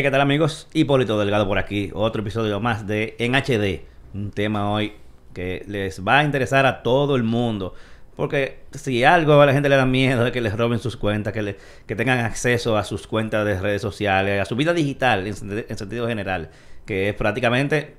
Hey, ¿qué tal amigos? Hipólito Delgado por aquí. Otro episodio más de En HD. Un tema hoy que les va a interesar a todo el mundo. Porque si algo a la gente le da miedo es que les roben sus cuentas, que, le, que tengan acceso a sus cuentas de redes sociales, a su vida digital en, en sentido general, que es prácticamente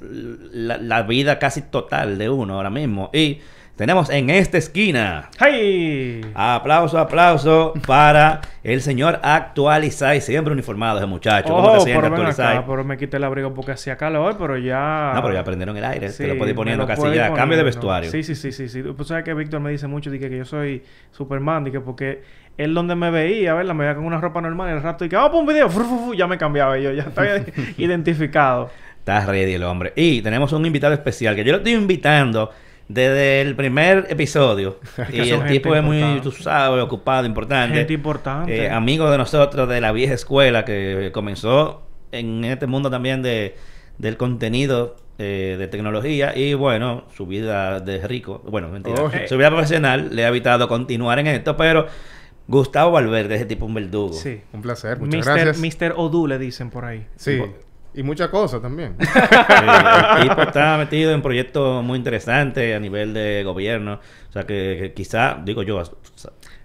la, la vida casi total de uno ahora mismo. Y tenemos en esta esquina. ¡Hey! Aplauso, aplauso para el señor Actualizai, siempre uniformado ese muchacho. ¿Cómo Oh, te sientes, Actualizai? acá, pero me quité el abrigo porque hacía calor, pero ya... No, pero ya prendieron el aire. Sí, te lo puedes ir poniendo casi ya. Cambio de vestuario. Sí, sí, sí, sí, sí. Pues sabes que Víctor me dice mucho de que, yo soy Superman, que porque él donde me veía, ¿verdad? Me veía con una ropa normal y al rato y que un video, fru, ya me cambiaba y yo ya estaba identificado. Está ready el hombre. Y tenemos un invitado especial que yo lo estoy invitando desde el primer episodio. Y el tipo es muy, tú sabes, ocupado, importante. Gente importante. Eh, amigo de nosotros de la vieja escuela que comenzó en este mundo también de, del contenido eh, de tecnología y bueno, su vida de rico, bueno, mentira, Oh. su vida profesional le ha evitado continuar en esto, pero Gustavo Valverde, ese tipo un verdugo. Sí. Un placer, muchas Mister, gracias. Mister Odu le dicen por ahí. Sí. Y muchas cosas también. Eh, el tipo está metido en proyectos muy interesantes a nivel de gobierno. O sea, que, que quizá, digo yo,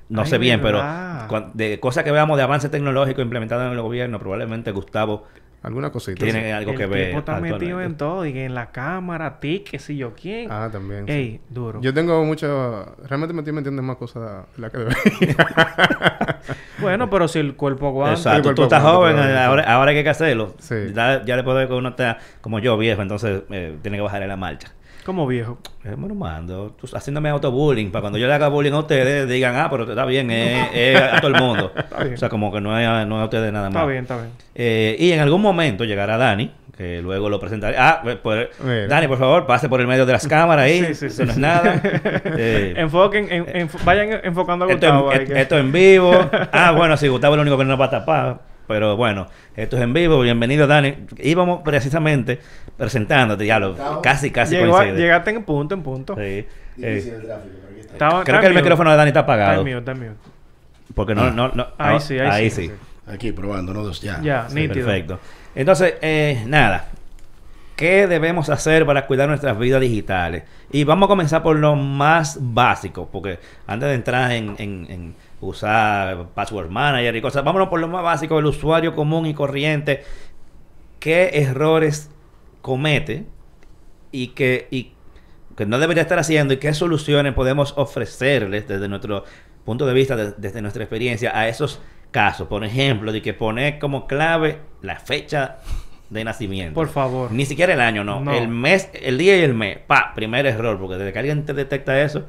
no Ay, sé bien, pero verdad. de cosas que veamos de avance tecnológico implementado en el gobierno, probablemente Gustavo Alguna cosita. tiene sí. algo el que ver. tipo está metido en todo. Y en la cámara, tic, qué sé yo quién. Ah, también. sí. Ey, duro. Yo tengo mucho... Realmente me estoy metiendo en más cosas de las que debería. Bueno, pero si el cuerpo aguanta... El Exacto, cuerpo tú estás joven, sí. ahora, ahora hay que hacerlo. Sí. Ya, ya después de que uno está como yo, viejo, entonces eh, tiene que bajar en la marcha. Como viejo. Eh, bueno, mando, tú haciéndome autobullying, para cuando yo le haga bullying a ustedes, digan, ah, pero está bien, es es a todo el mundo. bien. O sea, como que no es a, no a ustedes nada más. Está bien, está bien. Eh, y en algún momento llegará Dani, que luego lo presentaré. Ah, pues. Dani, por favor, pase por el medio de las cámaras ahí. Sí, sí, Eso sí, no es nada. Eh, Enfoquen, en- en- vayan enfocando a esto, Gustavo. en, ahí que- esto en vivo. Ah, bueno, sí, Gustavo es el único que no va a tapar. Pero bueno, esto es en vivo. Bienvenido, Dani. Íbamos precisamente presentándote, ya lo casi, casi Llegó a- coincide. llegaste en punto, en punto. Sí. Eh, Difícil el tráfico, pero aquí está. Estaba- creo está que el micrófono de Dani está Está apagado. mute, está mute. Porque no, no, no. Ahí ah, sí, ahí sí, sí. Aquí probando, no dos ya. Ya, nítido. Perfecto. Entonces, eh, nada. ¿Qué debemos hacer para cuidar nuestras vidas digitales? Y vamos a comenzar por lo más básico, porque antes de entrar en, en- en usar Password Manager y cosas, vámonos por lo más básico, el usuario común y corriente. ¿Qué errores comete y que, y que no debería estar haciendo y qué soluciones podemos ofrecerles desde nuestro punto de vista, de- desde nuestra experiencia a esos casos? Por ejemplo, de que poner como clave la fecha de nacimiento. Por favor. Ni siquiera el año, no. No. El mes, el día y el mes. Pa, primer error, porque desde que alguien te detecta eso,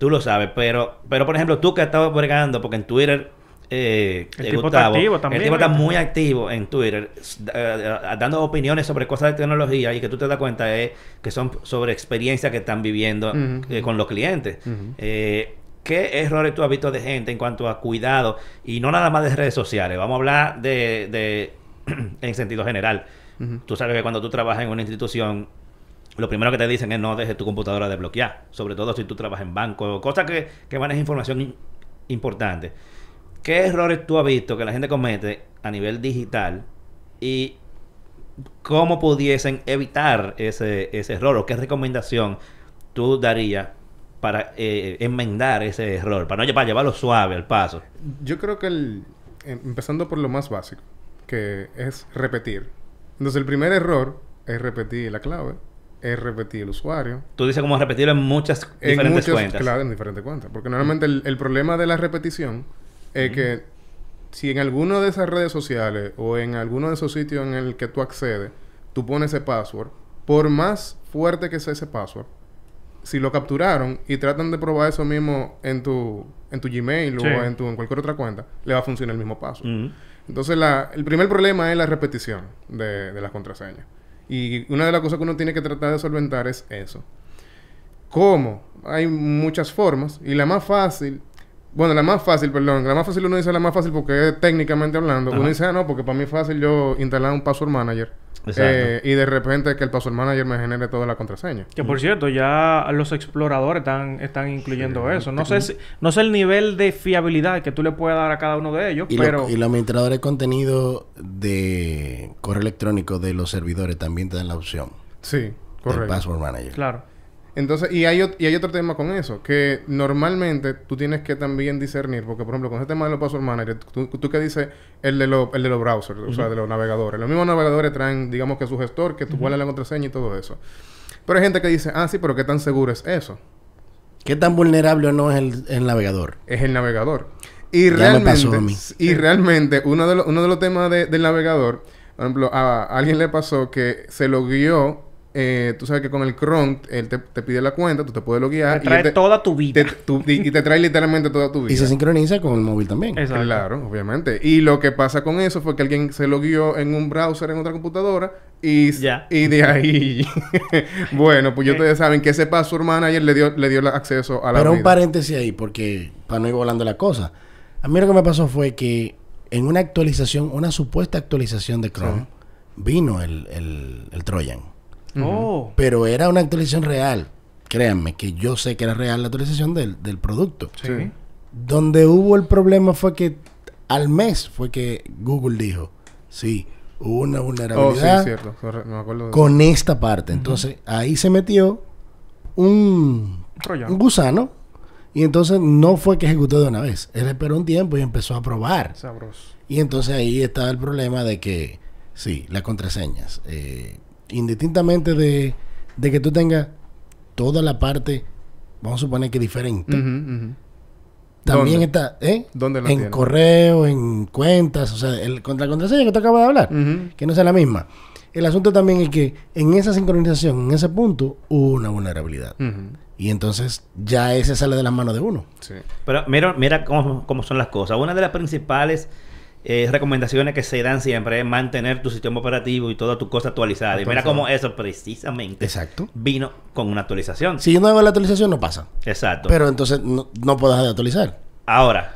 tú lo sabes. Pero, pero por ejemplo, tú que has estado bregando, porque en Twitter, eh, El eh, tipo está activo el también, tipo está muy activo en Twitter, eh, dando opiniones sobre cosas de tecnología y que tú te das cuenta es que son sobre experiencias que están viviendo eh, con los clientes. Eh, ¿Qué errores tú has visto de gente en cuanto a cuidado? Y no nada más de redes sociales. Vamos a hablar de, de en sentido general. Ujú. Tú sabes que cuando tú trabajas en una institución, lo primero que te dicen es no dejes tu computadora desbloqueada. Sobre todo si tú trabajas en banco, cosas que, que manejan información in- importante. ¿Qué errores tú has visto que la gente comete a nivel digital y cómo pudiesen evitar ese, ese error o qué recomendación tú darías para eh, enmendar ese error, para no llevarlo suave al paso? Yo creo que el... em- Empezando por lo más básico, que es repetir. Entonces, el primer error es repetir la clave, es repetir el usuario. Tú dices como repetirlo en muchas En diferentes cuentas. Claro, en diferentes cuentas. Porque normalmente el, el problema de la repetición es que si en alguno de esas redes sociales o en alguno de esos sitios en el que tú accedes, tú pones ese password, por más fuerte que sea ese password, si lo capturaron y tratan de probar eso mismo en tu, en tu Gmail Sí. o en, tu, en cualquier otra cuenta, le va a funcionar el mismo password. Entonces, la, el primer problema es la repetición de, de las contraseñas. Y una de las cosas que uno tiene que tratar de solventar es eso. ¿Cómo? Hay muchas formas. Y la más fácil Bueno, la más fácil, perdón. La más fácil uno dice la más fácil porque es técnicamente hablando. Ajá. Uno dice, ah, no, porque para mí es fácil yo instalar un password manager. Exacto. Eh, y de repente que el password manager me genere toda la contraseña. Que por cierto, ya los exploradores están, están incluyendo eso. No sé si, no sé el nivel de fiabilidad que tú le puedes dar a cada uno de ellos, Y, pero lo- y los administradores de contenido de correo electrónico de los servidores también te dan la opción Sí, correcto. Password Manager. claro. Entonces, y hay, y hay otro tema con eso, que normalmente tú tienes que también discernir, porque por ejemplo, con ese tema de los password manager, tú, tú que dices el de, los el de los browsers, o sea, de los navegadores. Los mismos navegadores traen, digamos que su gestor, que tú pones la contraseña y todo eso. Pero hay gente que dice, ah, sí, pero ¿qué tan seguro es eso? ¿Qué tan vulnerable o no es el, el navegador? Es el navegador. Y Ya me realmente, pasó a mí. y realmente, uno de, los, uno de los temas de- del navegador, por ejemplo, a, a alguien le pasó que se logueó, eh, tú sabes que con el Chrome, él te, te pide la cuenta, tú te puedes loguear. Te trae él te- toda tu vida. te- tu- y, y te trae literalmente toda tu vida. Y se sincroniza con el móvil también. Exacto. Claro, obviamente. Y lo que pasa con eso fue que alguien se logueó en un browser en otra computadora y, Ya. y de ahí... bueno, pues ya ustedes saben que ese password manager le dio, le dio el acceso a la Pero un paréntesis ahí, porque para no ir volando la cosa. A mí lo que me pasó fue que en una actualización, una supuesta actualización de Chrome, vino el, el, el Trojan. Oh. Pero era una actualización real. Créanme que yo sé que era real la actualización del, del producto. Sí. Donde hubo el problema fue que al mes fue que Google dijo, sí, hubo una Oh, sí, vulnerabilidad cierto. Me acuerdo de con esta parte. Entonces ahí se metió un, un gusano y entonces no fue que ejecutó de una vez. Él esperó un tiempo y empezó a probar. Sabroso. Y entonces ahí estaba el problema de que, sí, las contraseñas, eh, indistintamente de, de que tú tengas toda la parte, vamos a suponer que diferente, también ¿Dónde? está, ¿eh? ¿Dónde la en tienes? correo, en cuentas, o sea, el, contra la contraseña que tú acabas de hablar, que no sea la misma. El asunto también es que en esa sincronización, en ese punto, hubo una vulnerabilidad. Y entonces ya ese sale de las manos de uno. Sí. Pero mira, mira cómo, cómo son las cosas. Una de las principales eh, recomendaciones que se dan siempre es mantener tu sistema operativo y toda tu cosa actualizada. Y mira cómo eso precisamente Exacto. vino con una actualización. Si yo no hago la actualización, no pasa. Exacto. Pero entonces no, no puedo dejar de actualizar. Ahora,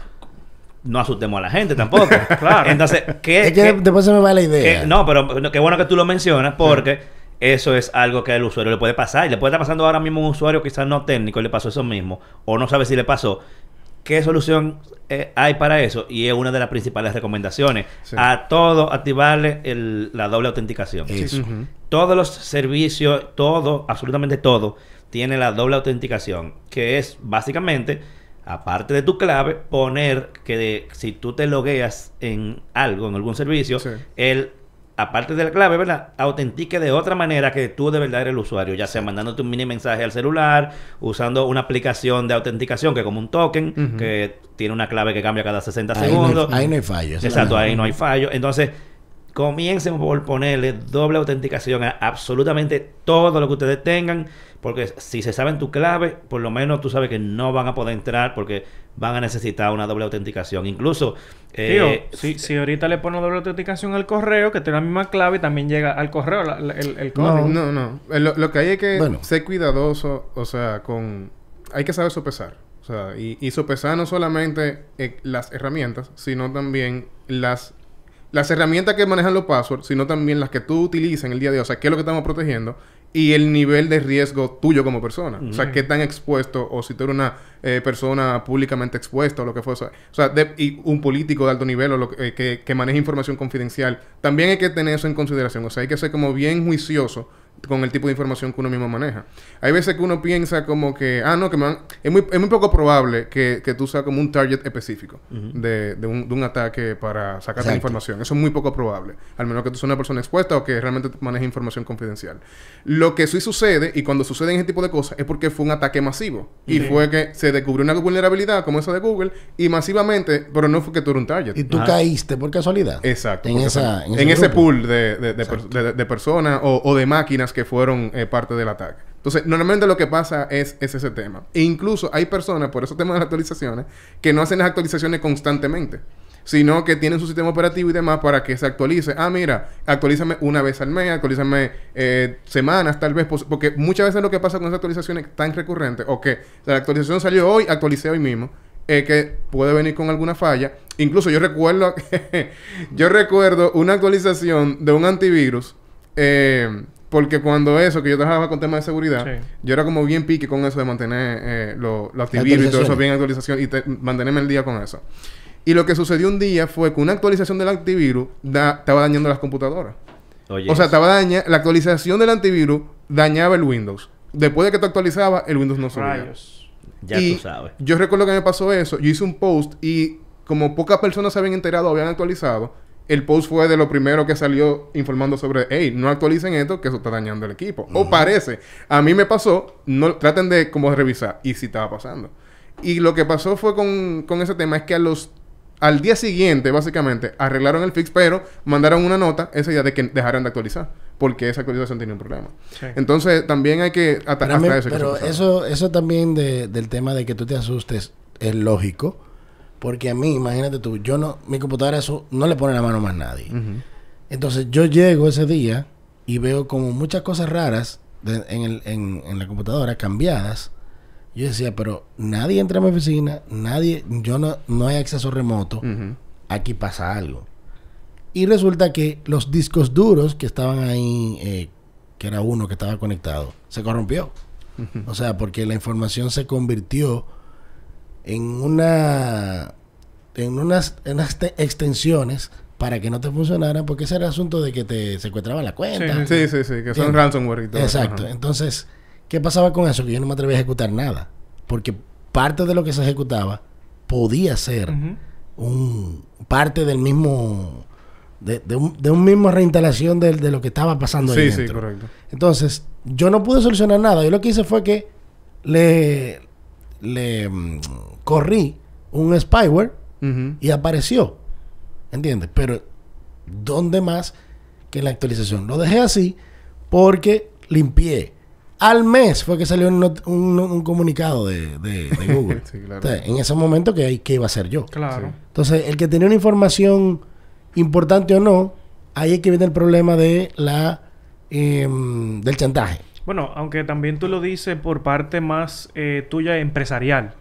no asustemos a la gente tampoco. Claro. Entonces, ¿qué, Es que qué- después se me va la idea. qué- no, pero qué bueno que tú lo mencionas porque eso es algo que al usuario le puede pasar. Y le puede estar pasando ahora mismo a un usuario quizás no técnico y le pasó eso mismo. O no sabe si le pasó. ¿Qué solución eh, hay para eso? Y es una de las principales recomendaciones. Sí. A todo activarle el- la doble autenticación. Eso. Todos los servicios, todo, absolutamente todo, tiene la doble autenticación, que es básicamente, aparte de tu clave, poner que de- si tú te logueas en algo, en algún servicio, Sí. él, aparte de la clave, ¿verdad? Autentique de otra manera que tú de verdad eres el usuario, ya sea mandándote un mini mensaje al celular, usando una aplicación de autenticación que es como un token, que tiene una clave que cambia cada 60 Ahí no, segundos. hay, ahí no hay fallo. Exacto, ahí no hay fallo. Entonces, comiencen por ponerle doble autenticación a absolutamente todo lo que ustedes tengan, porque si se saben tu clave, por lo menos tú sabes que no van a poder entrar porque van a necesitar una doble autenticación. Incluso, Tío, eh, si, si ahorita le pones doble autenticación al correo, que tiene la misma clave, también llega al correo la- la- el, el código. No, no. Eh, Lo, lo que hay es que Bueno. ser cuidadoso, o sea, con... Hay que saber sopesar. O sea, y, y sopesar no solamente eh, las herramientas, sino también las... Las herramientas que manejan los passwords, sino también las que tú utilizas en el día de hoy. O sea, qué es lo que estamos protegiendo y el nivel de riesgo tuyo como persona. O sea, qué tan expuesto o si tú eres una eh, persona públicamente expuesta o lo que fuese. O sea, de- y un político de alto nivel o lo que, eh, que, que maneja información confidencial. También hay que tener eso en consideración. O sea, hay que ser como bien juicioso con el tipo de información que uno mismo maneja. Hay veces que uno piensa como que, ah, no, que me van- es, muy, es muy poco probable que, que tú seas como un target específico de, de un, de un ataque para sacarte la información. Eso es muy poco probable. Al menos que tú seas una persona expuesta o que realmente maneje información confidencial. Lo que sí sucede, y cuando suceden ese tipo de cosas, es porque fue un ataque masivo. Y fue que se descubrió una vulnerabilidad como esa de Google, y masivamente, pero no fue que tú eras un target. Y tú Ajá. caíste por casualidad. Exacto. En, esa, en, en, ese pool de, de, de, per- de- de personas o, o de máquinas que fueron eh, parte del ataque. Entonces, normalmente lo que pasa es, es ese tema. E incluso hay personas, por esos temas de las actualizaciones, que no hacen las actualizaciones constantemente, sino que tienen su sistema operativo y demás para que se actualice. Ah, mira, actualízame una vez al mes, actualízame eh, semanas tal vez, porque muchas veces lo que pasa con esas actualizaciones tan recurrentes, o que la actualización salió hoy, actualicé hoy mismo. eh, que puede venir con alguna falla. Incluso yo recuerdo, yo recuerdo una actualización de un antivirus, eh, porque cuando eso, que yo trabajaba con temas de seguridad, Sí. yo era como bien pique con eso de mantener eh, lo- los antivirus y todo eso bien actualización y te- mantenerme el día con eso. Y lo que sucedió un día fue que una actualización del antivirus da- estaba dañando las computadoras. O sea, estaba daña la actualización del antivirus dañaba el Windows. Después de que tú actualizabas, el Windows no subía. Rayos. ya y tú sabes. Yo recuerdo que me pasó eso. Yo hice un post y como pocas personas se habían enterado o habían actualizado, el post fue de lo primero que salió informando sobre, hey, no actualicen esto, que eso está dañando el equipo. O parece. A mí me pasó, no traten de como revisar. Y sí estaba pasando. Y lo que pasó fue con, con ese tema es que a los al día siguiente, básicamente, arreglaron el fix, pero mandaron una nota ese día de que dejaran de actualizar. Porque esa actualización tenía un problema. Sí. Entonces, también hay que ata- Pero, a mí- hasta eso. pero eso, eso también de- del tema de que tú te asustes es lógico. Porque a mí, imagínate tú, yo no, mi computadora eso no le pone la mano más nadie. Entonces yo llego ese día y veo como muchas cosas raras de- en, el- en- en la computadora cambiadas. Yo decía, pero nadie entra a mi oficina, nadie, yo no, no hay acceso remoto, aquí pasa algo. Y resulta que los discos duros que estaban ahí, eh, que era uno que estaba conectado, se corrompió. O sea, porque la información se convirtió en una en unas, en unas te- extensiones para que no te funcionaran, porque ese era el asunto de que te secuestraban la cuenta. Sí, sí, sí, que son ransomware y todo. Exacto. Ajá. Entonces, ¿qué pasaba con eso? Que yo no me atrevía a ejecutar nada. Porque parte de lo que se ejecutaba podía ser un parte del mismo de, de un, de un mismo reinstalación de, de lo que estaba pasando ahí Sí, sí, dentro. correcto. Entonces, yo no pude solucionar nada. Yo lo que hice fue que le, le mm, corrí un spyware y apareció. ¿Entiendes? Pero, ¿dónde más que en la actualización? Lo dejé así porque limpié. Al mes fue que salió un, not- un- un comunicado de, de- de Google. Sí, claro. En ese momento, que ¿qué iba a hacer yo? Claro. Entonces, el que tenía una información importante o no, ahí es que viene el problema de la em, del chantaje. Bueno, aunque también tú lo dices por parte más eh, tuya empresarial.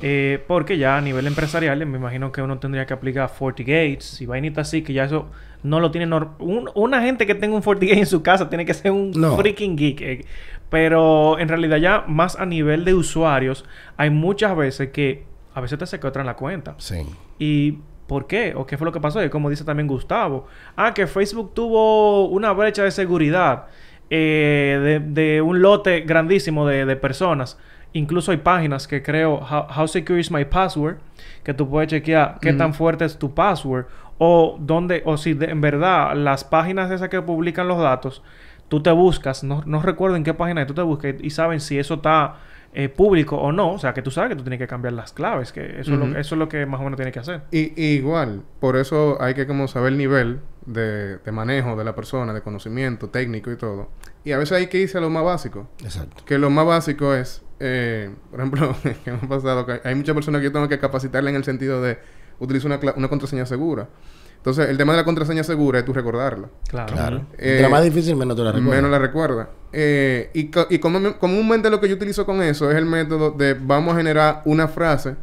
Eh, porque ya a nivel empresarial me imagino que uno tendría que aplicar FortiGates y vainitas así, que ya eso no lo tiene... un- una gente que tenga un FortiGate en su casa tiene que ser un No. freaking geek. eh. Pero en realidad ya más a nivel de usuarios, hay muchas veces que a veces te secuestran la cuenta. Sí. ¿Y por qué? ¿O qué fue lo que pasó? Y como dice también Gustavo. Ah, que Facebook tuvo una brecha de seguridad eh, de, de un lote grandísimo de, de personas. Incluso hay páginas que creo, How, How Secure is My Password, que tú puedes chequear qué tan fuerte es tu password. O dónde, o si de- en verdad las páginas esas que publican los datos, tú te buscas, no, no recuerdo en qué página tú te buscas y saben si eso está eh, público o no. O sea, que tú sabes que tú tienes que cambiar las claves, que eso, es, lo, eso es lo que más o menos tienes que hacer. Y, y igual, por eso hay que como saber el nivel de, de manejo de la persona, de conocimiento técnico y todo. Y a veces hay que irse a lo más básico. Exacto. Que lo más básico es, eh, por ejemplo, que me ha pasado que hay muchas personas que yo tengo que capacitarle en el sentido de utilizar una, una contraseña segura. Entonces, el tema de la contraseña segura es tú recordarla. Claro. Claro. Eh, Entre más difícil, menos tú la recuerdas. Menos la recuerda. Eh, y co- y comúnmente lo que yo utilizo con eso es el método de vamos a generar una frase,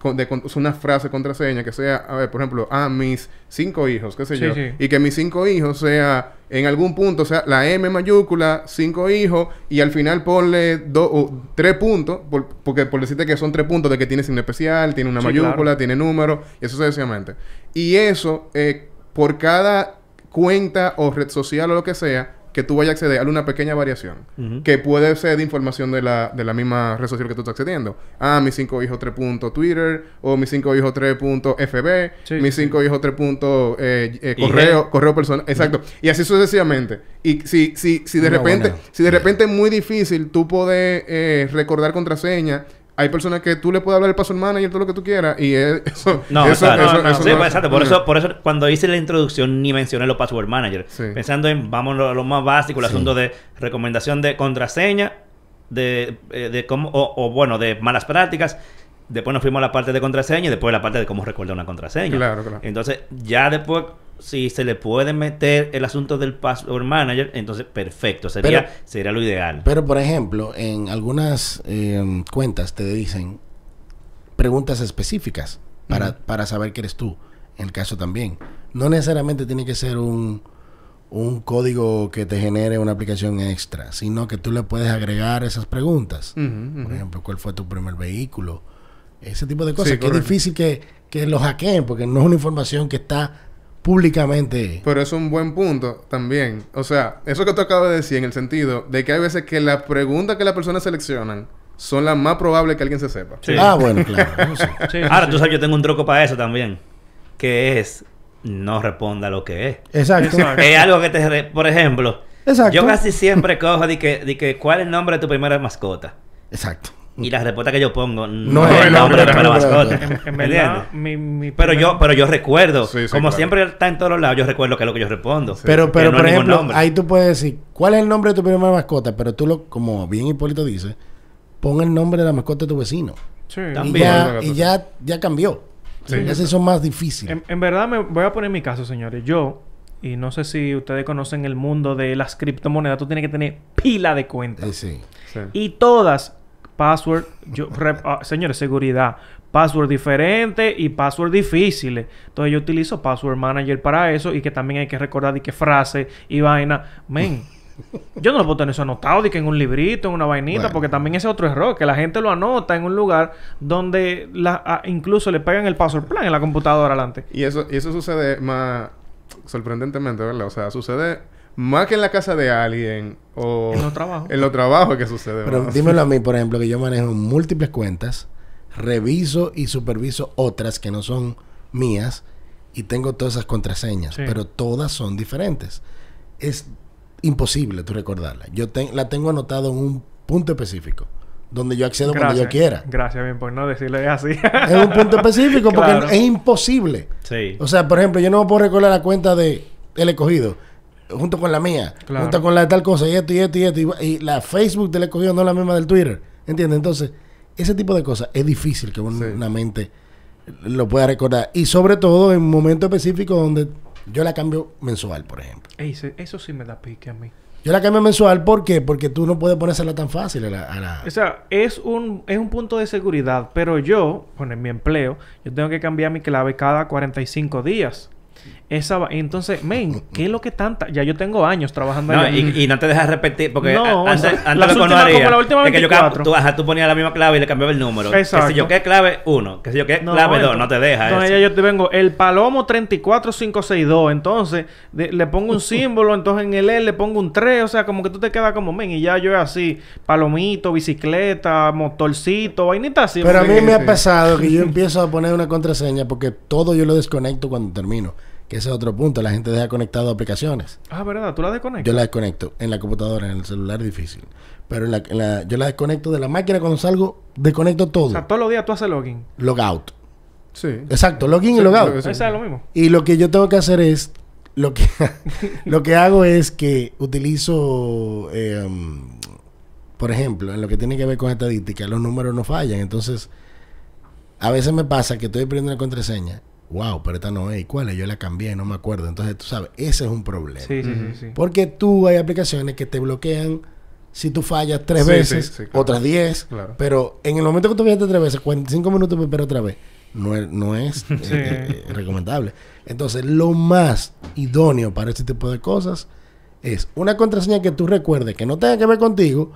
con, de, con- una frase contraseña que sea, a ver, por ejemplo, a mis cinco hijos, qué sé Sí, yo. sí. Y que mis cinco hijos sea en algún punto, sea la M mayúscula, cinco hijos, y al final ponle dos o tres puntos, por- porque por decirte que son tres puntos de que tiene signo especial, tiene una Sí, mayúscula, claro. tiene número, y eso sucesivamente. Y eso, eh, por cada cuenta o red social o lo que sea, que tú vayas a acceder, hazle una pequeña variación. Que puede ser de información de la, de la misma red social que tú estás accediendo. Ah, mis cinco hijos 3 punto Twitter, o mis cinco hijos 3 punto FB, Sí, mis sí, cinco hijos 3 punto eh, eh, correo, correo personal. Exacto. Y así sucesivamente. Y si, si, si de Una repente, buena. si de repente es muy difícil tú poder eh, recordar contraseña, hay personas que tú le puedes hablar al password manager todo lo que tú quieras y es- eso No, eso, exacto. eso- no, no. eso Sí, no- exacto. Por eso, por eso cuando hice la introducción ni mencioné los password manager. Sí. Pensando en, vamos a lo más básico, el Sí. asunto de recomendación de contraseña, de, eh, de cómo, o, o, bueno, de malas prácticas. Después nos fuimos a la parte de contraseña y después la parte de cómo recordar una contraseña. Claro, claro. Entonces, ya después, si se le puede meter el asunto del password manager, entonces perfecto. Sería, Pero- sería lo ideal. Pero, por ejemplo, en algunas eh, cuentas te dicen preguntas específicas para, para saber que eres tú. En el caso también. No necesariamente tiene que ser un, un código que te genere una aplicación extra, sino que tú le puedes agregar esas preguntas. Por ejemplo, ¿cuál fue tu primer vehículo? Ese tipo de cosas. Sí, que es difícil que, que lo hackeen porque no es una información que está públicamente. Pero es un buen punto también. O sea, eso que tú acabas de decir en el sentido de que hay veces que las preguntas que las personas seleccionan son las más probables que alguien se sepa. Sí. Ah, bueno, claro. sí. Sí, Ahora, sí. tú sabes, yo tengo un truco para eso también. Que es, no responda lo que es. Exacto. Exacto. es algo que te... re- Por ejemplo, Exacto. yo casi siempre cojo de que, de que ¿cuál es el nombre de tu primera mascota? Exacto. Y la respuesta que yo pongo no, No es el nombre de tu mascota. En, en ¿Me verdad, entiendes? mi, mi Pero primer- yo, pero yo recuerdo, Sí, sí, como claro. siempre está en todos lados, yo recuerdo que es lo que yo respondo. Pero, pero no por ejemplo, nombre. ahí tú puedes decir, ¿cuál es el nombre de tu primera mascota? Pero tú lo, como bien Hipólito dice, pon el nombre de la mascota de tu vecino. Sí. Y También. ya, y ya, ya cambió. Se hizo más difícil. En, en verdad, me voy a poner mi caso, señores. Yo, y no sé si ustedes conocen el mundo de las criptomonedas, tú tienes que tener pila de cuentas. Sí. Sí. Y todas, password, yo, rep- ah, señores, seguridad, password diferente y password difíciles. Entonces yo utilizo Password Manager para eso y que también hay que recordar de qué frase y vaina. Men, yo no lo puedo tener eso anotado de que en un librito, en una vainita, Bueno. porque también ese es otro error, que la gente lo anota en un lugar donde la, ah, incluso le pegan el password plan en la computadora adelante. Y eso, y eso sucede más sorprendentemente, ¿verdad? O sea, sucede más que en la casa de alguien o En los trabajos. en los trabajos que sucede. Pero dímelo a mí, por ejemplo, que yo manejo múltiples cuentas, reviso y superviso otras que no son mías y tengo todas esas contraseñas, Sí. pero todas son diferentes. Es imposible tú recordarla. Yo te- la tengo anotado en un punto específico, donde yo accedo cuando yo quiera. Gracias, bien, por no decirle así. Es un punto específico porque Claro. es imposible. Sí. O sea, por ejemplo, yo no puedo recordar la cuenta de El Escogido junto con la mía, Claro. junto con la de tal cosa, y esto y esto y esto. Y, y la Facebook del Escogido no es la misma del Twitter. ¿Entiendes? Entonces, ese tipo de cosas es difícil que Sí. una mente lo pueda recordar. Y sobre todo en momentos específicos donde yo la cambio mensual, por ejemplo. Ey, eso sí me da pique a mí. Yo la cambio mensual, ¿por qué? Porque tú no puedes ponérsela tan fácil a la... a la- O sea, es un, es un punto de seguridad, pero yo, bueno, en mi empleo, yo tengo que cambiar mi clave cada 45 días. Esa va- entonces, men, ¿qué es lo que tanta? Ya yo tengo años trabajando No, allá. y, y no te dejas repetir porque No, antes, o sea, antes lo uno como la última es que yo, 24. tú, ajá, tú ponías la misma clave y le cambiaba el número. Exacto. Que si yo qué clave 1, que si yo qué No, clave 2, entonces- no te deja Entonces eso. ya yo te vengo el palomo 34562. Entonces de- le pongo un símbolo. entonces en el L le pongo un 3. O sea, como que tú te quedas como men. Y ya yo es así: palomito, bicicleta, motorcito, vainita así. Pero a mí me ha pasado que yo empiezo a poner una contraseña porque todo yo lo desconecto cuando termino. Que ese es otro punto. La gente deja conectado aplicaciones. Ah, ¿verdad? ¿Tú la desconectas? Yo la desconecto. En la computadora, en el celular es difícil. Pero en la, en la- yo la desconecto de la máquina cuando salgo, desconecto todo. O sea, todos los días tú haces login. Logout. Sí. Exacto, login Sí, y logout. Sí. Esa es lo mismo. Y lo que yo tengo que hacer es, lo que, lo que hago es que utilizo, eh, um, por ejemplo, en lo que tiene que ver con estadística, los números no fallan. Entonces, a veces me pasa que estoy perdiendo una contraseña. Wow, pero esta no es. ¿Y ¿Cuál es? Yo la cambié, no me acuerdo. Entonces, tú sabes, ese es un problema. Sí, sí, sí, sí. Porque tú hay aplicaciones que te bloquean si tú fallas tres Sí, veces, sí, sí, claro. otras diez. Claro. Pero en el momento que tú fallaste tres veces, 45 minutos para esperar otra vez, no es, no es eh, Sí. eh, eh, recomendable. Entonces, lo más idóneo para este tipo de cosas es una contraseña que tú recuerdes que no tenga que ver contigo,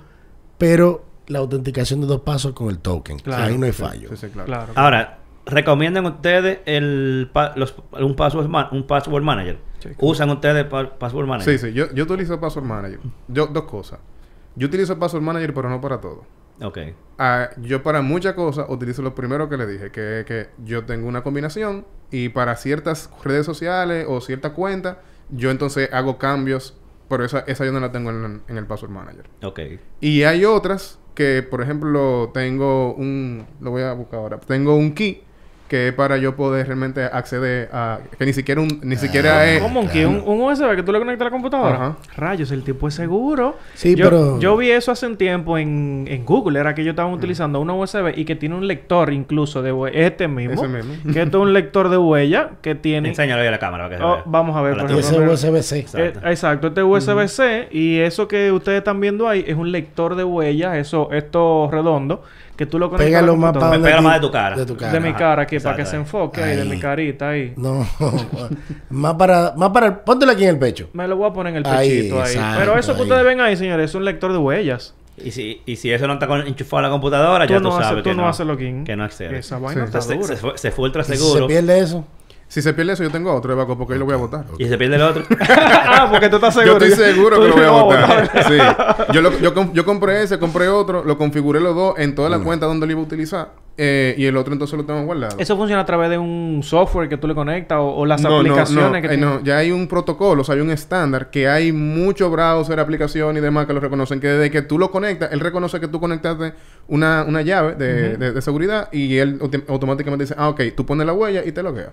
pero la autenticación de dos pasos con el token. Claro. Ahí no hay fallo. sí, sí, claro. Claro. Ahora, ¿recomiendan ustedes el los, un, password ma- un password manager? ¿Usan ustedes pa- password manager? Sí, sí. Yo, yo utilizo Password Manager. Yo, dos cosas. Yo utilizo Password Manager, pero no para todo. Ok. Ah, yo para muchas cosas utilizo lo primero que le dije, que es que yo tengo una combinación y para ciertas redes sociales o cierta cuenta, yo entonces hago cambios, pero esa, esa yo no la tengo en, en el Password Manager. Ok. Y hay otras que, por ejemplo, tengo un... Lo voy a buscar ahora. Tengo un key que es para yo poder realmente acceder a... Que ni siquiera un... Ni siquiera es... ¿Cómo? ¿Que un, un USB que tú le conectas a la computadora? Ajá. Rayos, el tipo es seguro. Sí, yo, pero- Yo vi eso hace un tiempo en, en Google. Era que ellos estaban utilizando una USB y que tiene un lector incluso de hue- Este mismo. Ese mismo. Que esto es un lector de huella que tiene... Enséñalo ahí a la cámara para que se Oh, vamos a ver, Para por Y ejemplo, ese. USB-C. Exacto. Eh, exacto, este USB-C y eso que ustedes están viendo ahí es un lector de huellas, eso, esto redondo, que tú lo conectas Pégalo más para pega más de tu cara. De tu cara. De mi cara aquí, para que se ahí. enfoque ahí, de Ahí. mi carita ahí. No, más para, más para, el- póntelo aquí en el pecho. Me lo voy a poner en el Ahí, pechito ahí. exacto, Pero eso que ahí. ustedes ven ahí, señores, es un lector de huellas. Y si, y si eso no está con- enchufado a la computadora, ya Tú tú no haces- sabes tú que no no, haces login. que no accede. Esa vaina Sí. está se, fue, se fue ultra Y si seguro. se pierde eso. Si se pierde eso, yo tengo otro de backup porque ahí lo voy a botar. y se pierde el otro. ah, porque tú estás Yo seguro. estoy seguro que lo voy a botar. Sí. Yo, lo- yo, com- yo compré ese, compré otro, lo configuré los dos en toda la cuenta donde lo iba a utilizar. eh, y el otro entonces lo tengo guardado. Eso funciona a través de un software que tú le conectas o, o las no, aplicaciones no, que eh, tiene- no, ya hay un protocolo, o sea, hay un estándar que hay muchos browser, aplicación y demás que lo reconocen. Que desde que tú lo conectas, él reconoce que tú conectaste una, una llave de, de- de seguridad y él autom- automáticamente dice, ah, ok, tú pones la huella y te loguea.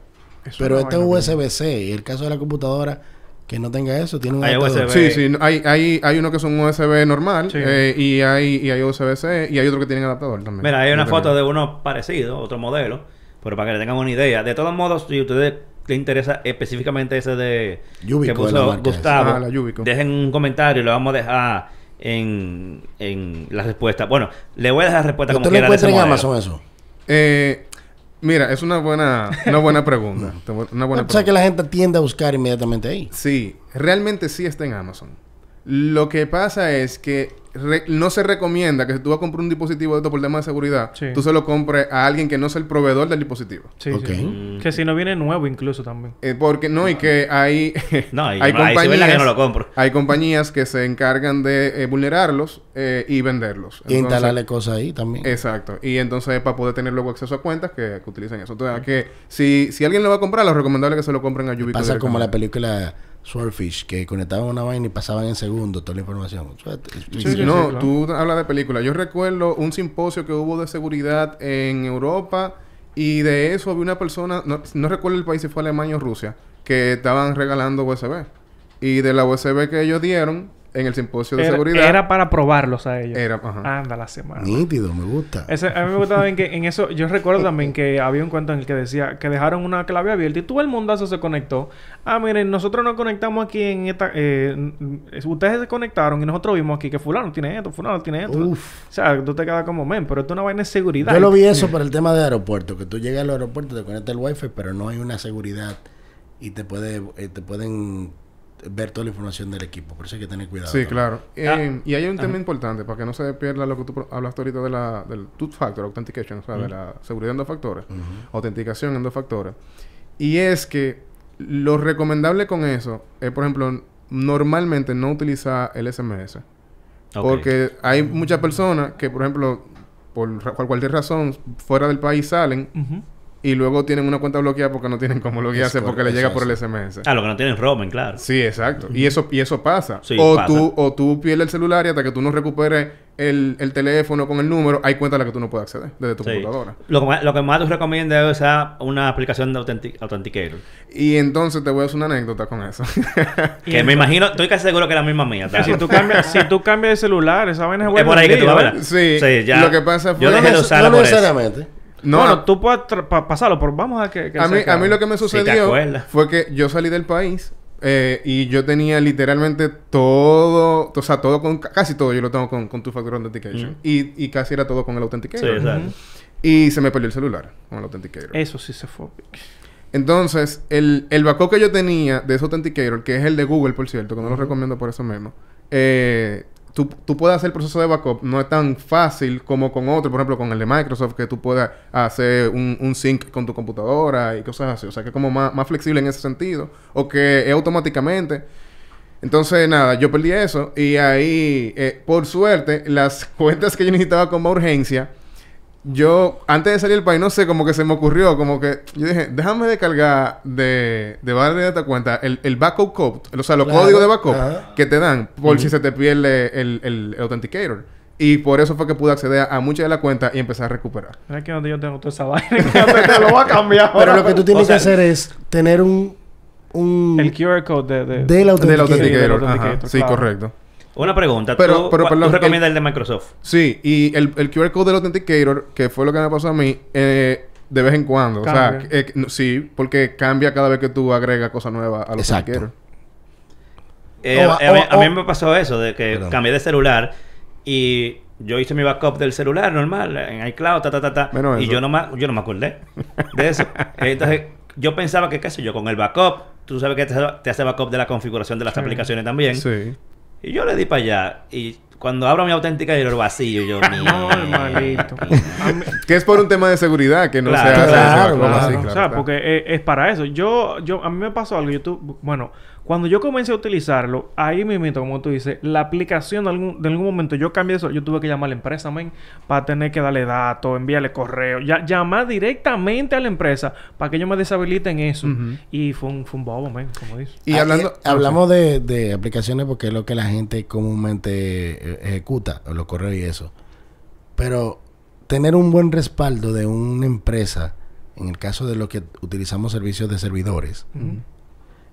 Pero este es USB-C. Y el caso de la computadora que no tenga eso, tiene un Hay adaptador. USB. Sí, sí, no, hay, hay, hay uno que son USB normal Sí. eh, y hay, y hay USB-C y hay otro que tienen adaptador también. Mira, hay una foto de uno parecido, otro modelo, pero para que le tengan una idea. De todos modos, si a ustedes les interesa específicamente ese de Yubico que puso Gustavo. Ah, dejen un comentario y lo vamos a dejar en, en la respuesta. Bueno, le voy a dejar la respuesta como ¿Usted lo quiera de ese encuentra en modelo. Amazon eso? Eh, mira, es una buena, una buena pregunta. una buena o sea pregunta. que la gente tiende a buscar inmediatamente ahí. Sí, realmente sí está en Amazon. Lo que pasa es que re- no se recomienda que si tú vas a comprar un dispositivo de esto por tema de seguridad, Sí. tú se lo compres a alguien que no es el proveedor del dispositivo. Sí. Mm. Que si no viene nuevo incluso también. Eh, porque no, y que hay, No, y hay verdad que no lo compro. hay compañías que se encargan de eh, vulnerarlos eh, y venderlos. Y instalarle cosas ahí también. Exacto. Y entonces para poder tener luego acceso a cuentas que, que utilicen eso. Entonces, que si, si alguien lo va a comprar, lo recomendable es que se lo compren a Yubico. Pasa como la película Swordfish, que conectaban una vaina y pasaban en segundos toda la información. Sí, sí, no, claro. tú hablas de películas. Yo recuerdo un simposio que hubo de seguridad en Europa y de eso había una persona, no, no recuerdo el país si fue Alemania o Rusia, que estaban regalando USB. Y de la USB que ellos dieron en el simposio de Era, seguridad era para probarlos a ellos. era, ajá. Anda la semana. Nítido, me gusta. Ese, a mí me gustaba en que en eso, yo recuerdo también que había un cuento en el que decía que dejaron una clave abierta y todo el mundazo se conectó. Ah, miren, nosotros nos conectamos aquí en esta, eh, ustedes se conectaron y nosotros vimos aquí que fulano tiene esto, fulano tiene esto. Uf. O sea, tú te quedas como men, pero esto es una vaina de seguridad. Yo lo vi eso por el tema de aeropuerto, que tú llegas al aeropuerto, te conectas el wifi, pero no hay una seguridad y te puede, eh, te pueden ver toda la información del equipo. Por eso hay que tener cuidado. Sí, también. claro. Ah. Eh, y hay un tema importante para que no se pierda lo que tú hablaste ahorita de la, del two-factor authentication, o sea, de la seguridad en dos factores, autenticación en dos factores. Y es que lo recomendable con eso es, por ejemplo, normalmente no utilizar el SMS. Porque hay muchas personas que, por ejemplo, por, ra- por cualquier razón, fuera del país salen. Y luego tienen una cuenta bloqueada porque no tienen cómo loguearse Es porque le llega por el es. SMS. Ah, lo que no tienen roaming, claro. Sí, exacto. Y eso y eso pasa. Sí, o pasa. tú o tú pierdes el celular y hasta que tú no recuperes el, el teléfono con el número, hay cuenta a la que tú no puedes acceder desde tu Sí. computadora. Lo, que más, lo que más tú recomiendas es una aplicación de authentic- Authenticator. Y entonces te voy a hacer una anécdota con eso. Que me imagino, estoy casi seguro que es la misma mía. Si tú cambias, si tú cambias de celular, esa vaina es Es buena. por ahí que tú vas, ¿verdad? Sí, ya. lo que pasa fue- Yo No dejé de usarla no por eso. No, bueno, a, tú puedes pa- pasarlo, pero vamos a que... que a mí, a mí lo que me sucedió fue que yo salí del país eh, y yo tenía literalmente todo, o sea, todo con, casi todo yo lo tengo con, con tu Factor Authentication. Mm. Y, y casi era todo con el Sí, Authenticator. exacto. y se me perdió el celular con el Authenticator. Eso sí se fue. Entonces, el, el backup que yo tenía de ese Authenticator, que es el de Google, por cierto, que no lo recomiendo por eso mismo, eh, tú, tú puedes hacer el proceso de backup, no es tan fácil como con otro, por ejemplo, con el de Microsoft, que tú puedas hacer un, un sync con tu computadora y cosas así. O sea, que es como más, más flexible en ese sentido, o que es automáticamente. Entonces, nada, yo perdí eso y ahí, eh, por suerte, las cuentas que yo necesitaba con más urgencia, yo, antes de salir del país, no sé, como que se me ocurrió, como que yo dije, déjame descargar de, de varias de esta cuenta el, el backup code, o sea, los Claro, códigos de backup ajá. que te dan por si se te pierde el, el, el Authenticator. Y por eso fue que pude acceder a, muchas de las cuentas y empezar a recuperar. Es que donde yo tengo toda esa vaina. te lo voy a cambiar. Pero lo que tú tienes O sea- que hacer es tener un... un El QR code de... de... del Del Authenticator. Del ajá. Authenticator, Sí, correcto. Una pregunta. Pero- ¿Tú, pero, perdón, ¿tú recomiendas el- el de Microsoft? Sí, y el, el QR code del Authenticator, que fue lo que me pasó a mí, eh, de vez en cuando. O sea, eh, no- sí, porque cambia cada vez que tú agregas cosas nuevas al Exacto. Authenticator. Eh, O- a, mí, a mí me pasó eso, de que Perdón. cambié de celular y yo hice mi backup del celular normal, en iCloud, ta, ta, ta, ta. Menos y eso. yo no, me, yo no me acordé de eso. Entonces, yo pensaba que, qué sé yo, con el backup, tú sabes que te, te hace backup de la configuración de las Sí. aplicaciones también. Sí. Y yo le di para allá. Y cuando abro mi auténtica y lo vacío, yo... Mí- Que es por un tema de seguridad que no Claro, se hace claro, claro. así, o claro sea, porque eh, es, para eso. Yo, yo, a mí me pasó algo. Yo tu- bueno, cuando yo comencé a utilizarlo, ahí mismo, como tú dices, la aplicación de algún, de algún momento yo cambié eso. Yo tuve que llamar a la empresa, men, para tener que darle datos, enviarle correo, ya, llamar directamente a la empresa para que ellos me deshabiliten eso. Y fue un, fue un bobo, men, como dices. Y Ah, hablando... eh, hablamos de, de aplicaciones porque es lo que la gente comúnmente eh, ejecuta, los correos y eso. Pero tener un buen respaldo de una empresa, en el caso de lo que utilizamos servicios de servidores, Ujú.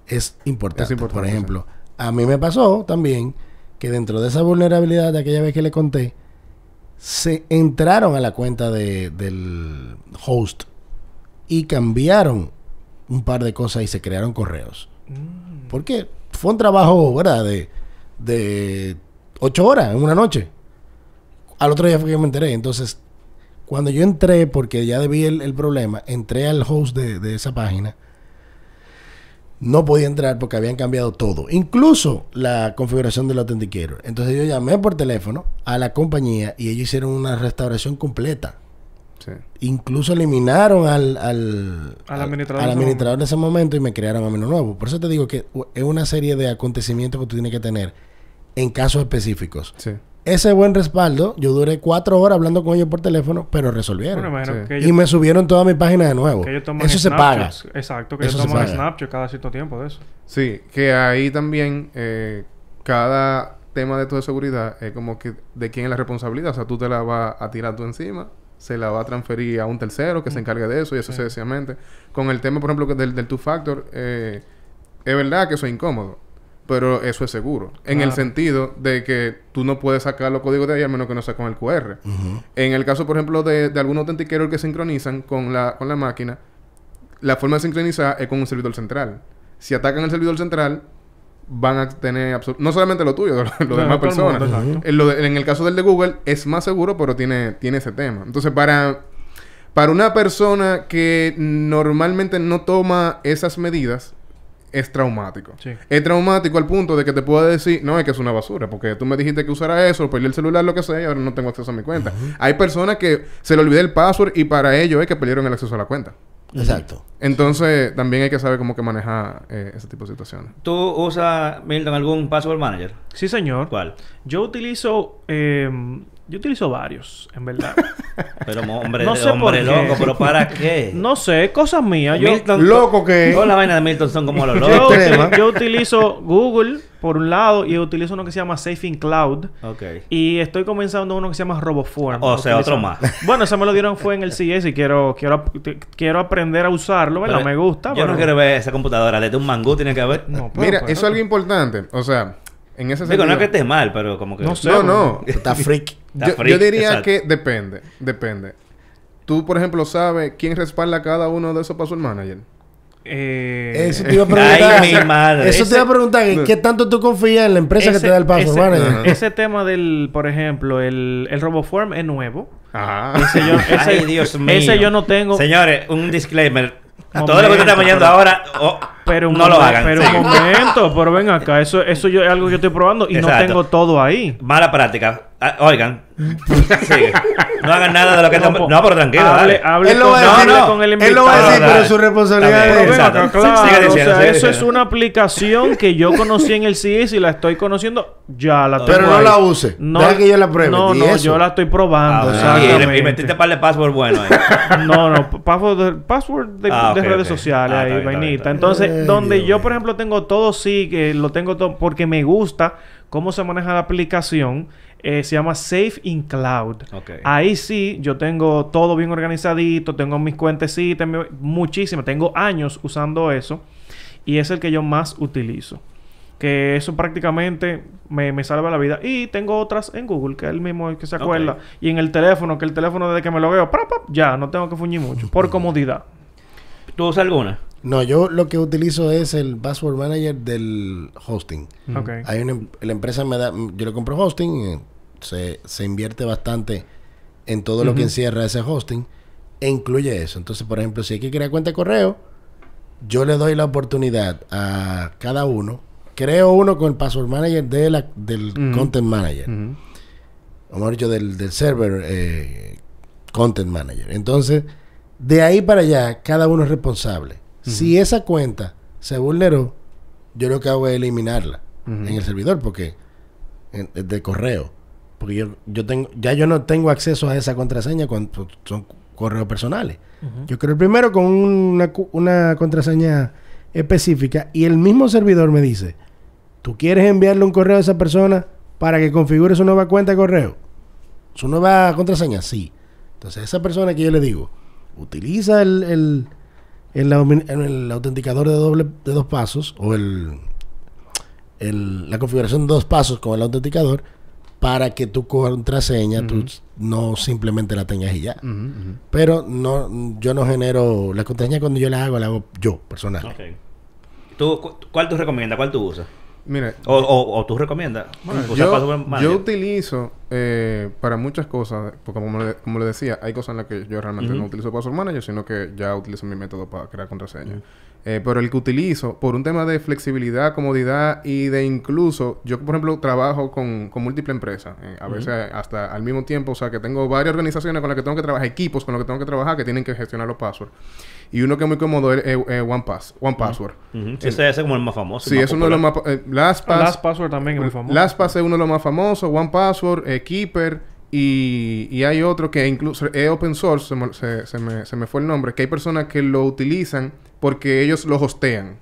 Es importante. Es importante, Por ejemplo, a mí me pasó también que dentro de esa vulnerabilidad de aquella vez que le conté, se entraron a la cuenta de- del host y cambiaron un par de cosas y se crearon correos. Mm. Porque fue un trabajo, ¿verdad? De, de ocho horas en una noche. Al otro día fue que me enteré. Entonces, cuando yo entré, porque ya debí el, el problema, entré al host de, de esa página. No podía entrar porque habían cambiado todo, incluso la configuración del Authenticator. Entonces yo llamé por teléfono a la compañía y ellos hicieron una restauración completa. Sí. Incluso eliminaron al, al, Al administrador al administrador de ese momento y me crearon a uno nuevo. Por eso te digo que es una serie de acontecimientos que tú tienes que tener en casos específicos. Sí. Ese buen respaldo, yo duré cuatro horas hablando con ellos por teléfono, pero resolvieron. Bueno, imagino Sí. que y me subieron toda mi página de nuevo. que ellos toman Eso se paga. Exacto, que Eso ellos toman. Snapchat cada cierto tiempo de eso. Sí, que ahí también eh, cada tema de esto de seguridad es como que de quién es la responsabilidad. O sea, tú te la vas a tirar tú encima, se la va a transferir a un tercero que se encargue de eso y eso Sí. sucesivamente. Con el tema, por ejemplo, que del, del two-factor, eh, es verdad que eso es incómodo, pero eso es seguro. En el sentido de que tú no puedes sacar los códigos de ahí a menos que no sea con el QR. En el caso, por ejemplo, de, de algunos autentiqueros que sincronizan con la, con la máquina, la forma de sincronizar es con un servidor central. Si atacan el servidor central, van a tener no solamente lo tuyo, lo, lo Claro, el mundo, personas. En, lo de- en el caso del de Google es más seguro, pero tiene, tiene ese tema. Entonces, para, para una persona que normalmente no toma esas medidas, es traumático. Sí. Es traumático al punto de que te pueda decir, no, es que es una basura, porque tú me dijiste que usara eso, perdí el celular, lo que sea, y ahora no tengo acceso a mi cuenta. Hay personas que se le olvidó el password y para ello es que perdieron el acceso a la cuenta. Exacto. Entonces, también hay que saber cómo que manejar eh, ese tipo de situaciones. ¿Tú usas, Milton, algún password manager? Sí, señor. ¿Cuál? Yo utilizo... eh, yo utilizo varios, en verdad. Pero hombre, No sé hombre por loco, pero ¿para qué? no sé, cosas mías. Yo, Milton, Loco que- Todas las vainas de Milton son como los locos. Yo utilizo Google, por un lado, y utilizo uno que se llama Safe in Cloud. Ok. Y estoy comenzando uno que se llama RoboForm. O sea, otro más. Bueno, eso me lo dieron fue en el CS y quiero, quiero, quiero aprender a usarlo, ¿verdad? Pero me gusta. Yo no quiero ver esa computadora. Desde un mangú tiene que haber. No, pero- Mira, pero- eso es algo importante. O sea, en ese Digo, sentido... no es que esté mal, pero como que... No sé. No, no. Está freak. Yo, yo diría exacto. que depende. Depende. Tú, por ejemplo, sabes quién respalda cada uno de esos password manager. Eh, Eso te iba a preguntar. Ay, mi madre. Eso te iba a preguntar. ¿qué- ¿Qué tanto tú confías en la empresa que ese- te da el password ese, manager? Ese tema del, por ejemplo, el, el RoboForm es nuevo. Ajá. Ese yo, ese, Ay, Dios mío. ese yo no tengo. Señores, un disclaimer. A Momento, todo lo que estamos yendo pero- ahora, oh, Pero no lo momen- hagan. Pero Sí. un momento, pero ven acá, eso, eso yo, es algo que yo estoy probando y no Exacto. tengo todo ahí. Mala práctica. Ah, oigan. Sigue. No hagan nada de lo que estamos... No, pero tranquilo, hable, dale. hable Él lo con, va a decir. con el Él invitado. lo va a decir, pero su responsabilidad ven es... exacto. acá, claro, sigue o diciendo, sea, sigue eso es diciendo. una aplicación que yo conocí en el CS y la estoy conociendo, ya la tengo Pero no ahí. la use. Deja que yo la pruebe. No, no, eso. yo la estoy probando, Ah, y, y metiste par de password bueno ahí. No, no, password de, password de, Ah, redes sociales Ah, ahí, está está vainita. está. Entonces, Ay, donde Dios yo, por ejemplo, tengo todo sí, que lo tengo todo porque me gusta cómo se maneja la aplicación, eh, se llama Safe in Cloud. Ahí sí, yo tengo todo bien organizadito, tengo mis cuentecitas, muchísimas, tengo años usando eso y es el que yo más utilizo. Que eso prácticamente me, me salva la vida. Y tengo otras en Google, que es el mismo que se acuerda. Y en el teléfono, que el teléfono desde que me lo veo, ya, no tengo que fuñir mucho. Por comodidad. ¿Tú usas alguna? No, yo lo que utilizo es el password manager del hosting. Ok. Hay una, em- la empresa me da, yo le compro hosting, eh, se, se invierte bastante en todo lo que encierra ese hosting e incluye eso. Entonces, por ejemplo, si hay que crear cuenta de correo, yo le doy la oportunidad a cada uno. Creo uno con el password manager de la, del content manager. Ujú. O mejor dicho, del, del server eh, content manager. Entonces, de ahí para allá, cada uno es responsable. Si esa cuenta se vulneró, yo lo que hago es eliminarla en el servidor, porque en- de correo. Porque yo, yo tengo, ya yo no tengo acceso a esa contraseña cuando son correos personales. Yo creo el primero con una, una contraseña específica y el mismo servidor me dice, ¿tú quieres enviarle un correo a esa persona para que configure su nueva cuenta de correo? ¿Su nueva contraseña? Sí. Entonces esa persona que yo le digo, utiliza el, el, el, autenticador de, doble, de dos pasos o el, el- la configuración de dos pasos con el autenticador para que tu contraseña tú no simplemente la tengas y ya. Pero no, yo no genero la contraseña cuando yo la hago, la hago yo, personal. Ok. ¿Tú, cu- ¿Cuál tú recomiendas? ¿Cuál tú usas? Mira, O, o, o tú recomiendas. Bueno, yo, yo utilizo eh, para muchas cosas, porque como le, como le decía, hay cosas en las que yo realmente Ujú. no utilizo Password Manager, sino que ya utilizo mi método para crear contraseñas. Eh, pero el que utilizo, por un tema de flexibilidad, comodidad y de incluso, yo por ejemplo trabajo con, con múltiples empresas, eh, a veces hasta al mismo tiempo, o sea que tengo varias organizaciones con las que tengo que trabajar, equipos con los que tengo que trabajar que tienen que gestionar los passwords. Y uno que es muy cómodo es eh, eh, OnePass, OnePassword. Ujú. Sí, ese es como el más famoso. Sí, es uno de los más... eh, LastPass, LastPassword también es muy famoso. LastPass es uno de los más famosos, OnePassword, eh, Keeper y, y hay otro que incluso es open source, se me, se- se me- se me fue el nombre, que hay personas que lo utilizan porque ellos lo hostean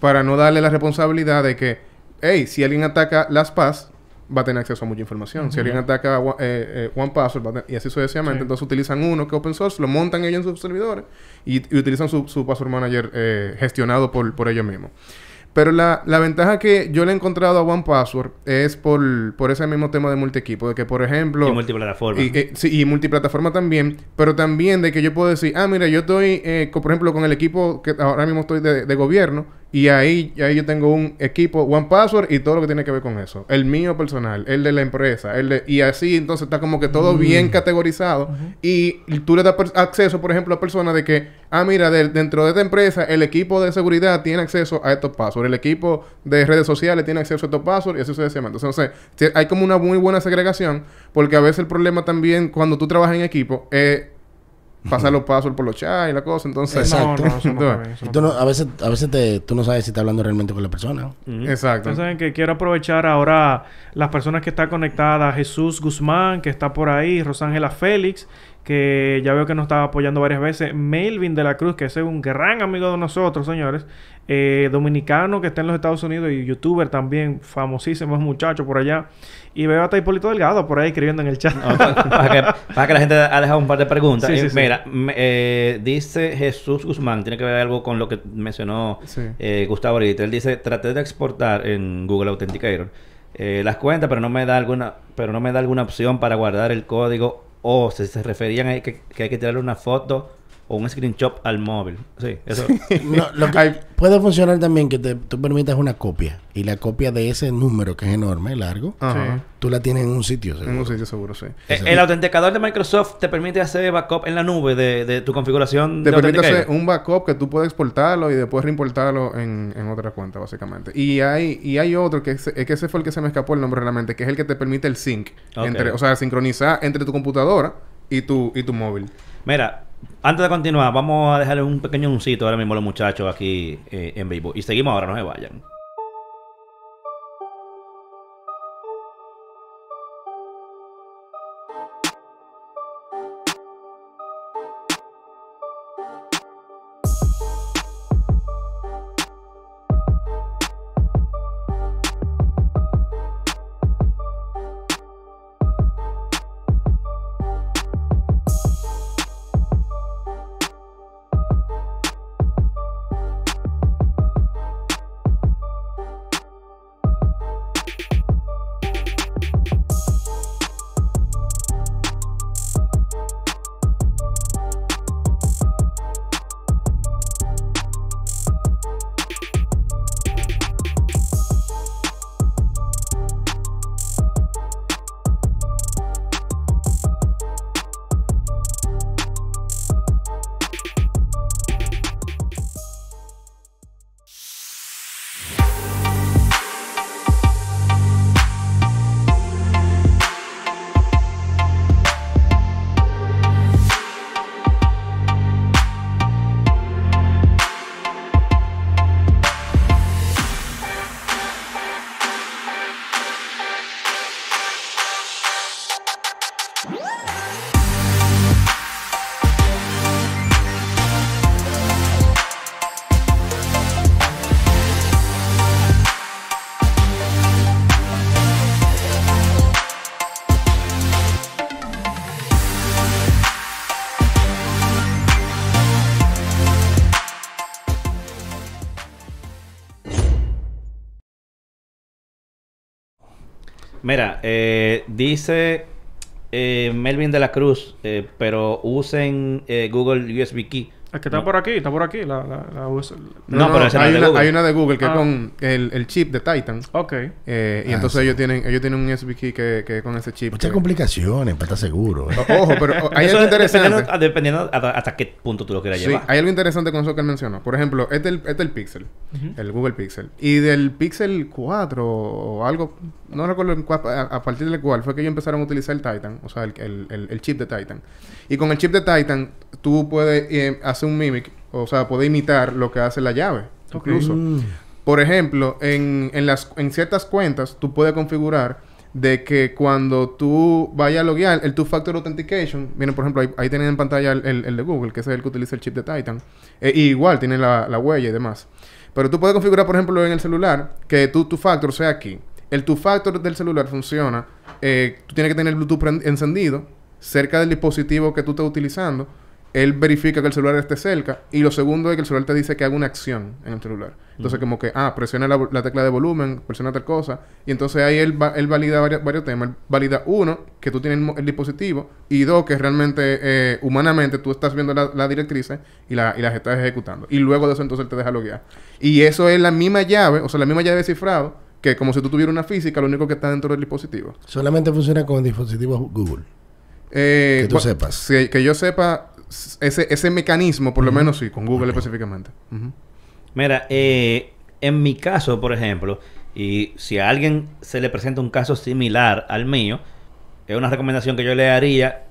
para no darle la responsabilidad de que, hey, si alguien ataca LastPass, va a tener acceso a mucha información. Si alguien ataca One- eh, eh, a tener- y así sucesivamente, Sí. entonces utilizan uno que es open source, lo montan ellos en sus servidores y, y utilizan su, su password manager eh, gestionado por, por ellos mismos. Pero la, la ventaja que yo le he encontrado a OnePassword es por, por ese mismo tema de multi-equipo. De que, por ejemplo... Y multiplataforma. Y, eh, sí, y multiplataforma también, pero también de que yo puedo decir, ah, mira, yo estoy, eh, por ejemplo, con el equipo que ahora mismo estoy de, de gobierno, y ahí, ahí yo tengo un equipo One Password y todo lo que tiene que ver con eso. El mío personal, el de la empresa, el de, y así entonces está como que todo bien categorizado. Y tú le das acceso, por ejemplo, a personas de que, ah, mira, de- dentro de esta empresa, el equipo de seguridad tiene acceso a estos passwords, el equipo de redes sociales tiene acceso a estos passwords y así sucesivamente. Entonces, hay como una muy buena segregación, porque a veces el problema también cuando tú trabajas en equipo es pasar los passwords por los chats y la cosa. Entonces, Exacto. No, no, eso no está bien, eso Y no tú está no- a veces, a veces te, tú no sabes si está hablando realmente con la persona. Exacto. Saben que quiero aprovechar ahora las personas que están conectadas. Jesús Guzmán, que está por ahí. Rosángela Félix, que ya veo que nos está apoyando varias veces. Melvin de la Cruz, que es un gran amigo de nosotros, señores. Eh, dominicano que está en los Estados Unidos y youtuber también, famosísimos muchachos por allá. Y veo hasta Hipólito Delgado por ahí escribiendo en el chat. No, para, que, para que la gente ha dejado un par de preguntas. Sí, Eh, sí. Mira, me- eh, dice Jesús Guzmán, tiene que ver algo con lo que mencionó eh, Gustavo ahorita. Él dice, traté de exportar en Google Authenticator eh, las cuentas, pero no me da alguna, pero no me da alguna opción para guardar el código o si se referían a que, que hay que tirarle una foto o un screenshot al móvil. Sí, eso. No, lo que Hay- puede funcionar también que te, tú permitas una copia. Y la copia de ese número que es enorme, largo, Ajá. tú la tienes en un sitio. En seguro. un sitio seguro, sí. Eh, el autenticador de Microsoft te permite hacer backup en la nube de, de tu configuración Te de permite hacer un backup que tú puedes exportarlo y después reimportarlo en, en otra cuenta, básicamente. Y hay, y hay otro que es, es que ese fue el que se me escapó el nombre realmente, que es el que te permite el sync. Entre, o sea, sincronizar entre tu computadora y tu, y tu móvil. Mira, antes de continuar, vamos a dejarle un pequeño uncito ahora mismo a los muchachos aquí eh, en vivo. Y seguimos ahora, no se vayan. Mira, eh, dice eh, Melvin de la Cruz, eh, pero usen eh, Google USB Key. Es que está No. por aquí, está por aquí. La, la, la US No, pero esa hay, es de una, Google. hay una de Google que Ah. es con el, el chip de Titan. Ok. Eh, y Ah, entonces sí. ellos tienen ellos tienen un USB key que, que es con ese chip. Muchas que- complicaciones para estar seguro. ¿eh? Ojo, pero hay Eso algo dependiendo, interesante. ah, dependiendo hasta, hasta qué punto tú lo quieras Sí, llevar. hay algo interesante con eso que él mencionó. Por ejemplo, este es el, este es el Pixel, el Google Pixel. Y del Pixel 4 o algo, no recuerdo a, a partir del cual fue que ellos empezaron a utilizar el Titan, o sea, el, el- el- el chip de Titan. Y con el chip de Titan, tú puedes eh, hacer un mimic, o sea, puedes imitar lo que hace la llave. Incluso. Mm. Por ejemplo, en, en, las, en ciertas cuentas, tú puedes configurar de que cuando tú vayas a loguear, el Two-Factor Authentication, miren, por ejemplo, ahí, ahí tienen en pantalla el, el- el de Google, que es el que utiliza el chip de Titan. Eh, y igual tiene la, la huella y demás. Pero tú puedes configurar, por ejemplo, en el celular, que tu Two-Factor sea aquí. El Two-Factor del celular funciona, eh, tú tienes que tener el Bluetooth encendido cerca del dispositivo que tú estés utilizando. Él verifica que el celular esté cerca. Y lo segundo es que el celular te dice que haga una acción en el celular. Entonces, como que, ah, presiona la, la tecla de volumen, presiona tal cosa. Y entonces ahí él, va- él valida varios, varios temas. Él valida uno, que tú tienes el, dispositivo. Y dos, que realmente, eh, humanamente, tú estás viendo la, la directrices y, la, y las estás ejecutando. Y luego de eso, entonces él te deja loguear. Y eso es la misma llave, o sea, la misma llave de cifrado, que como si tú tuvieras una física, lo único que está dentro del dispositivo. Solamente funciona con dispositivos Google. Eh, Que tú sepas. sí, que yo sepa, ese, ese mecanismo, por lo menos sí, con Google específicamente. Mira, eh, en mi caso, por ejemplo, y si a alguien se le presenta un caso similar al mío, es una recomendación que yo le haría,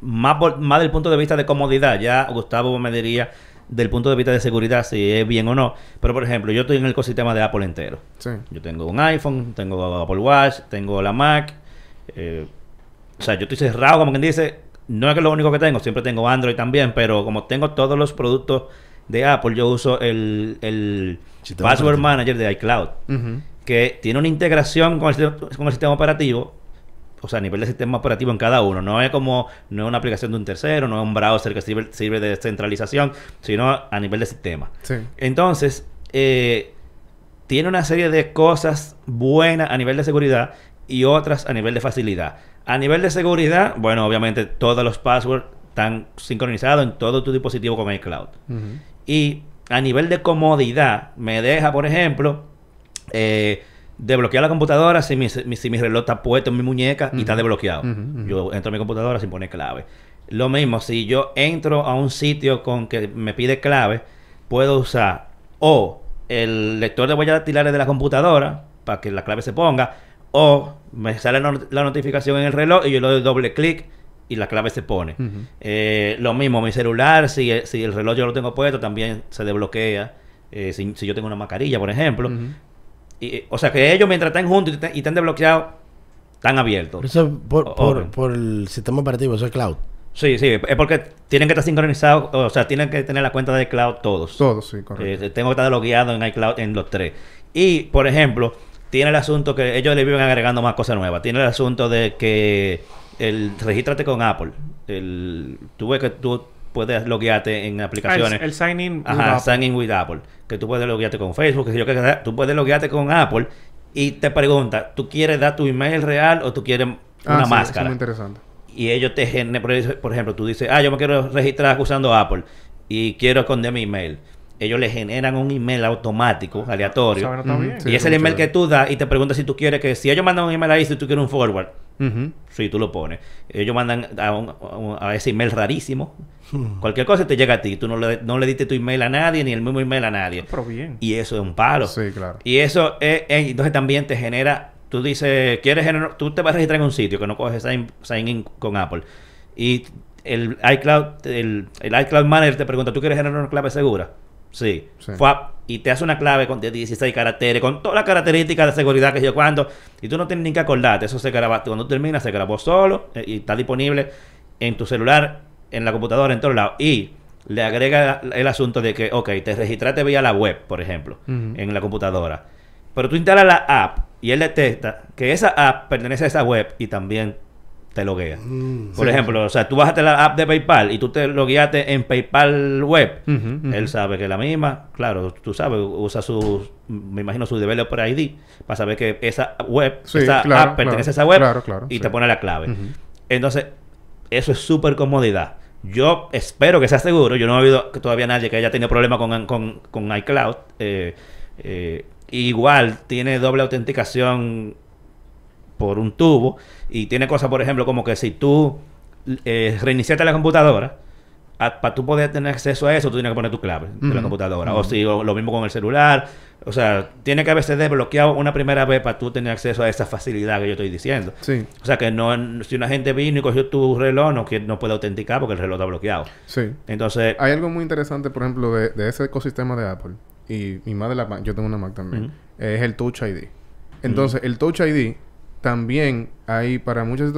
más, por- más del punto de vista de comodidad. Ya Gustavo me diría del punto de vista de seguridad si es bien o no. Pero, por ejemplo, yo estoy en el ecosistema de Apple entero. Sí. Yo tengo un iPhone, tengo Apple Watch, tengo la Mac. eh, o sea, yo estoy cerrado, como quien dice. No es que es lo único que tengo, siempre tengo Android también, pero como tengo todos los productos de Apple, yo uso el, el Password. Manager de iCloud, que tiene una integración con el, sistema- con el sistema operativo, o sea, a nivel de sistema operativo en cada uno. No es como, no es una aplicación de un tercero, no es un browser que sirve, sirve de centralización, sino a nivel de sistema. Sí. Entonces, eh, tiene una serie de cosas buenas a nivel de seguridad y otras a nivel de facilidad. A nivel de seguridad, bueno, obviamente todos los passwords están sincronizados en todo tu dispositivo con iCloud. Ujú. Y a nivel de comodidad, me deja, por ejemplo, eh, desbloquear la computadora si mi, si mi reloj está puesto en mi muñeca y está desbloqueado. Yo entro a mi computadora sin poner clave. Lo mismo, si yo entro a un sitio con que me pide clave, puedo usar o el lector de huellas dactilares de la computadora para que la clave se ponga, o me sale la not- la notificación en el reloj y yo le doy doble clic y la clave se pone. Eh, lo mismo, mi celular, si, si el reloj yo lo tengo puesto, también se desbloquea. Eh, si, si yo tengo una mascarilla, por ejemplo. Y, o sea, que ellos mientras están juntos y estén desbloqueados, están abiertos. Eso por, por, el sistema operativo, eso es cloud. Sí, sí, es porque tienen que estar sincronizados, o sea, tienen que tener la cuenta de cloud todos. Todo, sí, correcto. Eh, tengo que estar logueado en iCloud en los tres. Y, por ejemplo, tiene el asunto que ellos le viven agregando más cosas nuevas. Tiene el asunto de que el regístrate con Apple. El, tú ves que tú puedes loguearte en aplicaciones. el, el sign in. with Ajá, Apple. sign in with Apple. Que tú puedes loguearte con Facebook, que yo, que tú puedes loguearte con Apple y te pregunta, ¿tú quieres dar tu email real o tú quieres una Ah, sí, eso es máscara? muy interesante. y ellos te generan, por ejemplo, tú dices, ah, yo me quiero registrar usando Apple y quiero esconder mi email. Ellos le generan un email automático, aleatorio. Bien. sí. y es el email chévere. que tú das y te preguntan si tú quieres que, si ellos mandan un email ahí, si tú quieres un forward, sí, tú lo pones. Ellos mandan a, un- a un- a ese email rarísimo. Cualquier cosa te llega a ti. Tú no le, no le diste tu email a nadie, ni el mismo email a nadie. Pero bien. Y eso es un palo. Sí, claro. Y eso es, es- entonces también te genera, tú dices, quieres generar, tú te vas a registrar en un sitio que no coges sign, sign in con Apple. Y el iCloud, el, el iCloud Manager te pregunta, ¿tú quieres generar una clave segura? Sí. Sí. Fuap, y te hace una clave con de 16 caracteres, con todas las características de seguridad que yo cuando, y tú no tienes ni que acordarte, eso se graba, cuando tú terminas se grabó solo eh, y está disponible en tu celular, en la computadora, en todos lados. Y le agrega el asunto de que, ok, te registraste vía la web, por ejemplo, en la computadora. Pero tú instalas la app y él detecta que esa app pertenece a esa web y también te loguea. Mm. Por ejemplo, o sea, tú bajaste la app de PayPal y tú te logueaste en PayPal web. Él sabe que la misma, claro, tú sabes, usa su, me imagino su developer ID para saber que esa web, Sí, esa claro, app pertenece claro, a esa web claro, claro, y sí. te pone la clave. Entonces, eso es súper comodidad. Yo espero que sea seguro. Yo no he oído que todavía nadie que haya tenido problemas con, con, con iCloud. Eh, eh, igual tiene doble autenticación por un tubo y tiene cosas, por ejemplo, como que si tú eh, reiniciaste la computadora, para tú poder tener acceso a eso, tú tienes que poner tu clave de la computadora. O si o lo mismo con el celular. O sea, tiene que haberse desbloqueado una primera vez para tú tener acceso a esa facilidad que yo estoy diciendo. Sí, O sea, que no si una gente vino y cogió tu reloj, no, no puede autenticar porque el reloj está bloqueado. sí. Entonces, Hay algo muy interesante, por ejemplo, de, de ese ecosistema de Apple y, y más de la Mac, yo tengo una Mac también, es el Touch ID. Entonces, el Touch ID también hay para muchas...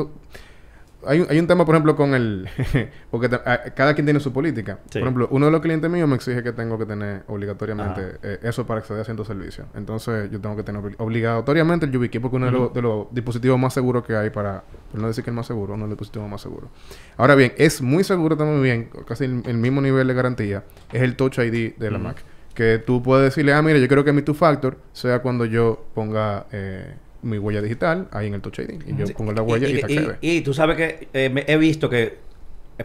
Hay, un- hay un tema, por ejemplo, con el... porque a- cada quien tiene su política. Sí. Por ejemplo, uno de los clientes míos me exige que tengo que tener obligatoriamente eh, eso para acceder a ciertos servicios. Entonces, yo tengo que tener obli- obligatoriamente el YubiKey porque uno de, los, de los dispositivos más seguros que hay para... Por no decir que el más seguro, uno de los dispositivos más seguros. Ahora bien, es muy seguro también bien, casi el, el mismo nivel de garantía, es el Touch ID de la. Mac. Que tú puedes decirle, ah, mira, yo quiero que mi two-factor sea cuando yo ponga eh, mi huella digital ahí en el Touch ID. Y yo Sí. pongo la huella y, y, se accede. y tú sabes que eh, me- he visto que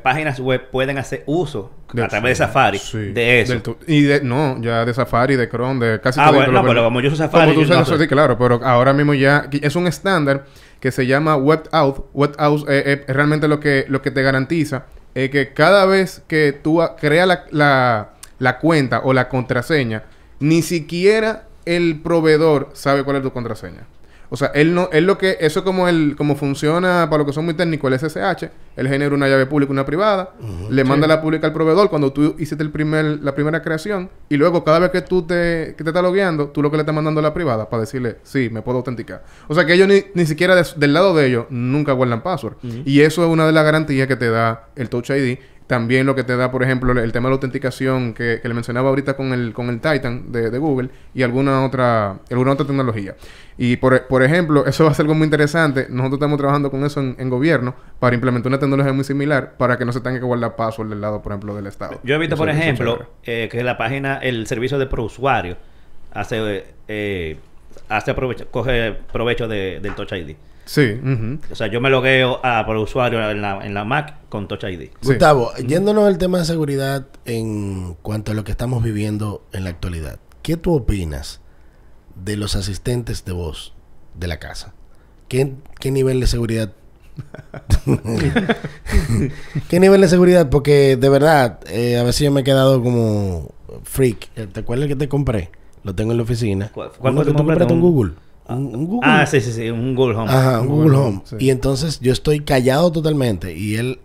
páginas web pueden hacer uso a través de Safari Sí, de eso. del y de, no, ya de Safari, de Chrome, de casi Ah, todo bueno, no, pero como yo uso Safari, Como tú no sí, claro, pero ahora mismo ya es un estándar que se llama WebAuth. WebAuth eh, eh, realmente lo que, lo que te garantiza es que cada vez que tú creas la, la, la cuenta o la contraseña, ni siquiera el proveedor sabe cuál es tu contraseña. O sea, él no, él lo que, eso es como el, como funciona para lo que son muy técnicos, el SSH, él genera una llave pública y una privada, le manda la pública al proveedor cuando tú hiciste el primer, la primera creación, y luego cada vez que tú te, que te estás logueando, tú lo que le estás mandando a la privada para decirle, sí, me puedo autenticar. O sea que ellos ni, ni siquiera des- del lado de ellos nunca guardan password. Y eso es una de las garantías que te da el Touch ID. También lo que te da, por ejemplo, el tema de la autenticación que, que le mencionaba ahorita con el, con el Titan de, de Google y alguna otra, alguna otra tecnología. Y por, por ejemplo, eso va a ser algo muy interesante. Nosotros estamos trabajando con eso en, en gobierno para implementar una tecnología muy similar para que no se tenga que guardar password del lado, por ejemplo, del Estado. Yo he visto, Eso- por ejemplo, eh, que la página, el servicio de prousuario hace, eh, hace aprovecho, coge provecho de- del Touch ID. Sí. O sea, yo me logueo a por usuario en la, en la Mac con Touch ID. Sí. Gustavo, yéndonos al tema de seguridad en cuanto a lo que estamos viviendo en la actualidad, ¿qué tú opinas de los asistentes de voz de la casa? ¿Qué, qué nivel de seguridad? ¿Qué nivel de seguridad? Porque de verdad, eh, a veces yo me he quedado como freak. ¿Te acuerdas el que te compré? Lo tengo en la oficina. ¿Cuál- cuál fue tu que tú nombre? compraste Un- Google. Un, un Google. Ah, sí, sí, sí, un Google Home. Ajá, un Google Home. sí. Y entonces yo estoy callado totalmente. Y él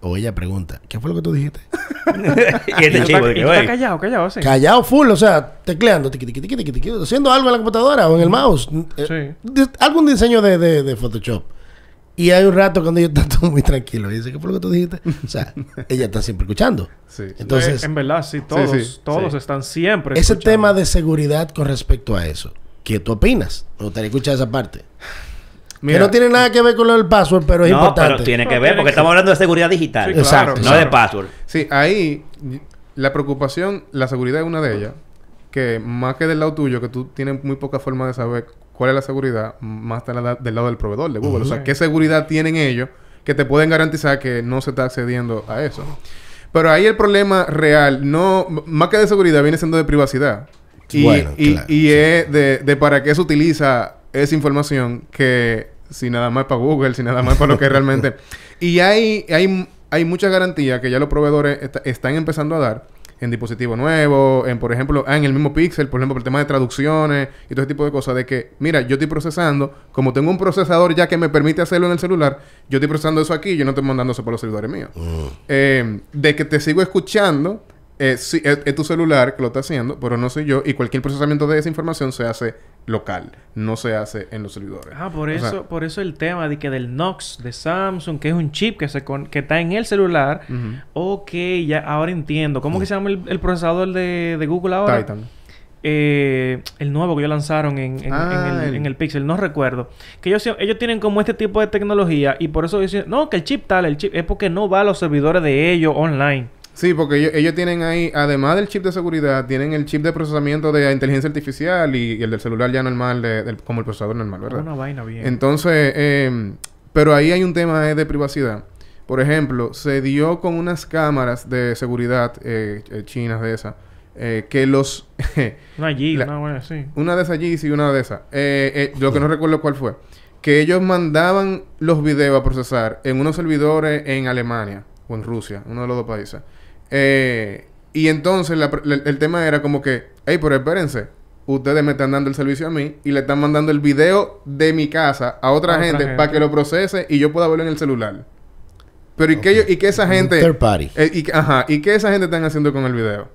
o ella pregunta, ¿qué fue lo que tú dijiste? y este chivo de que, "Oye, callado, callado, así. Callado full, o sea, tecleando, tiqui, tiqui, tiqui, tiqui, tiqui, haciendo algo en la computadora o en el mouse. Eh, Sí. de- algún diseño de, de, de Photoshop. Y hay un rato cuando yo estoy todo muy tranquilo. Y dice, ¿qué fue lo que tú dijiste? O sea, ella está siempre escuchando. Sí. Entonces, en verdad, sí, todos, sí, todos sí. están siempre. ese escuchando. tema de seguridad con respecto a eso, ¿qué tú opinas? Me gustaría escuchar esa parte. Mira, que no tiene nada que ver con lo del password, pero es no, importante. pero tiene que ver porque que- estamos hablando de seguridad digital. Sí, claro, Exacto, No claro. de password. Sí, ahí la preocupación, la seguridad es una de ellas. Que más que del lado tuyo, que tú tienes muy poca forma de saber cuál es la seguridad, más la- del lado del proveedor de Google. O sea, ¿qué seguridad tienen ellos que te pueden garantizar que no se está accediendo a eso? Pero ahí el problema real, no, más que de seguridad, viene siendo de privacidad. Y, Bueno, y, claro, y es de, de para qué se utiliza esa información que si nada más es para Google, si nada más es para lo que realmente... Y hay, hay, hay mucha garantía que ya los proveedores est- están empezando a dar en dispositivos nuevos, en por ejemplo, ah, en el mismo Pixel, por ejemplo, por el tema de traducciones y todo ese tipo de cosas, de que, mira, yo estoy procesando, como tengo un procesador ya que me permite hacerlo en el celular, yo estoy procesando eso aquí, yo no estoy mandando eso por los celulares míos. Eh, de que te sigo escuchando, eh, sí, es, es tu celular que lo está haciendo, pero no soy yo, y cualquier procesamiento de esa información se hace local, no se hace en los servidores. Ah, por O eso, sea, por eso el tema de que del Nox de Samsung, que es un chip que se con- que está en el celular. Ujú. Ok, ya ahora entiendo. ¿Cómo que se llama el, el procesador de, de Google ahora? Titan. eh, el nuevo que ellos lanzaron en, en- Ah, en el, el- en el Pixel, no recuerdo. Que ellos, ellos tienen como este tipo de tecnología y por eso dicen, no, que el chip tal, el chip, es porque no va a los servidores de ellos online. Sí, porque ellos, ellos tienen ahí, además del chip de seguridad, tienen el chip de procesamiento de inteligencia artificial y, y el del celular ya normal, de- del- como el procesador normal, ¿verdad? Una vaina bien. Entonces, eh, pero ahí hay un tema eh, de privacidad. Por ejemplo, se dio con unas cámaras de seguridad eh, eh, chinas de esas, eh, que los... una G, la- una así. una de esas Yeezy y una de esas. Lo que no recuerdo cuál fue. Que ellos mandaban los videos a procesar en unos servidores en Alemania o en Rusia, uno de los dos países. Eh, y entonces la pr- la- el tema era como que, hey, pero espérense, ustedes me están dando el servicio a mí y le están mandando el video de mi casa a otra, A gente, gente. para que lo procese y yo pueda verlo en el celular. Pero ¿y, qué, y qué esa gente... Third party. eh, y, que- ajá, ¿y qué esa gente están haciendo con el video?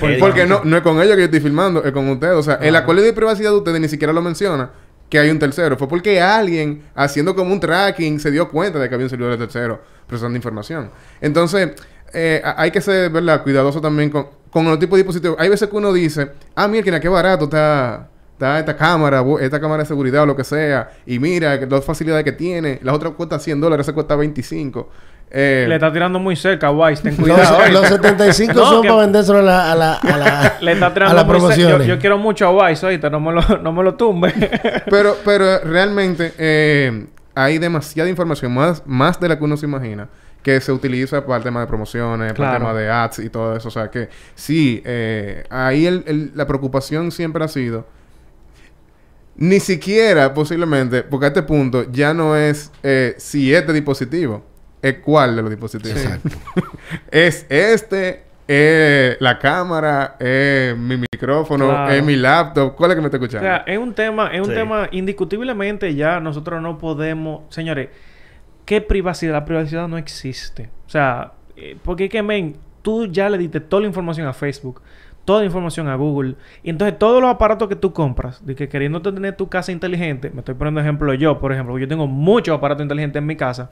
Porque Porque no, no es con ellos que yo estoy filmando, es con ustedes. O sea, el acuerdo de privacidad de ustedes ni siquiera lo menciona que hay un tercero. Fue porque alguien, haciendo como un tracking, se dio cuenta de que había un servidor de tercero procesando información. Entonces, eh, hay que ser, ¿verdad?, cuidadoso también con, con los tipos de dispositivos. Hay veces que uno dice, ah, mira, qué barato está, está esta cámara, esta cámara de seguridad o lo que sea. Y mira, las facilidades que tiene. La otra cuesta 100 dólares, esa cuesta 25. Eh, Le está tirando muy cerca, Wise. Ten Los, cuidado. ¿eh? los 75 No, son que- para vendérselo a la, a la, a la, Le está a tirando las muy cerca. Yo, promociones. yo quiero mucho a Wise, ahorita. No me lo, no me lo tumbe. Pero, pero realmente eh, hay demasiada información, más, más de la que uno se imagina, que se utiliza para el tema de promociones, para el tema de ads y todo eso. O sea que sí, eh, ahí el- el- la preocupación siempre ha sido. Ni siquiera posiblemente, porque a este punto ya no es eh, si este dispositivo, es cuál de los dispositivos. Exacto. es este, es la cámara, es mi micrófono, Claro. es mi laptop. ¿Cuál es que me está O escuchando? sea, es un tema, es un Sí. tema indiscutiblemente ya nosotros no podemos, señores, ¿qué privacidad? La privacidad no existe. O sea, eh, porque es que, men, tú ya le diste toda la información a Facebook, toda la información a Google, y entonces todos los aparatos que tú compras, de que queriendo tener tu casa inteligente, me estoy poniendo ejemplo yo, por ejemplo, yo tengo muchos aparatos inteligentes en mi casa,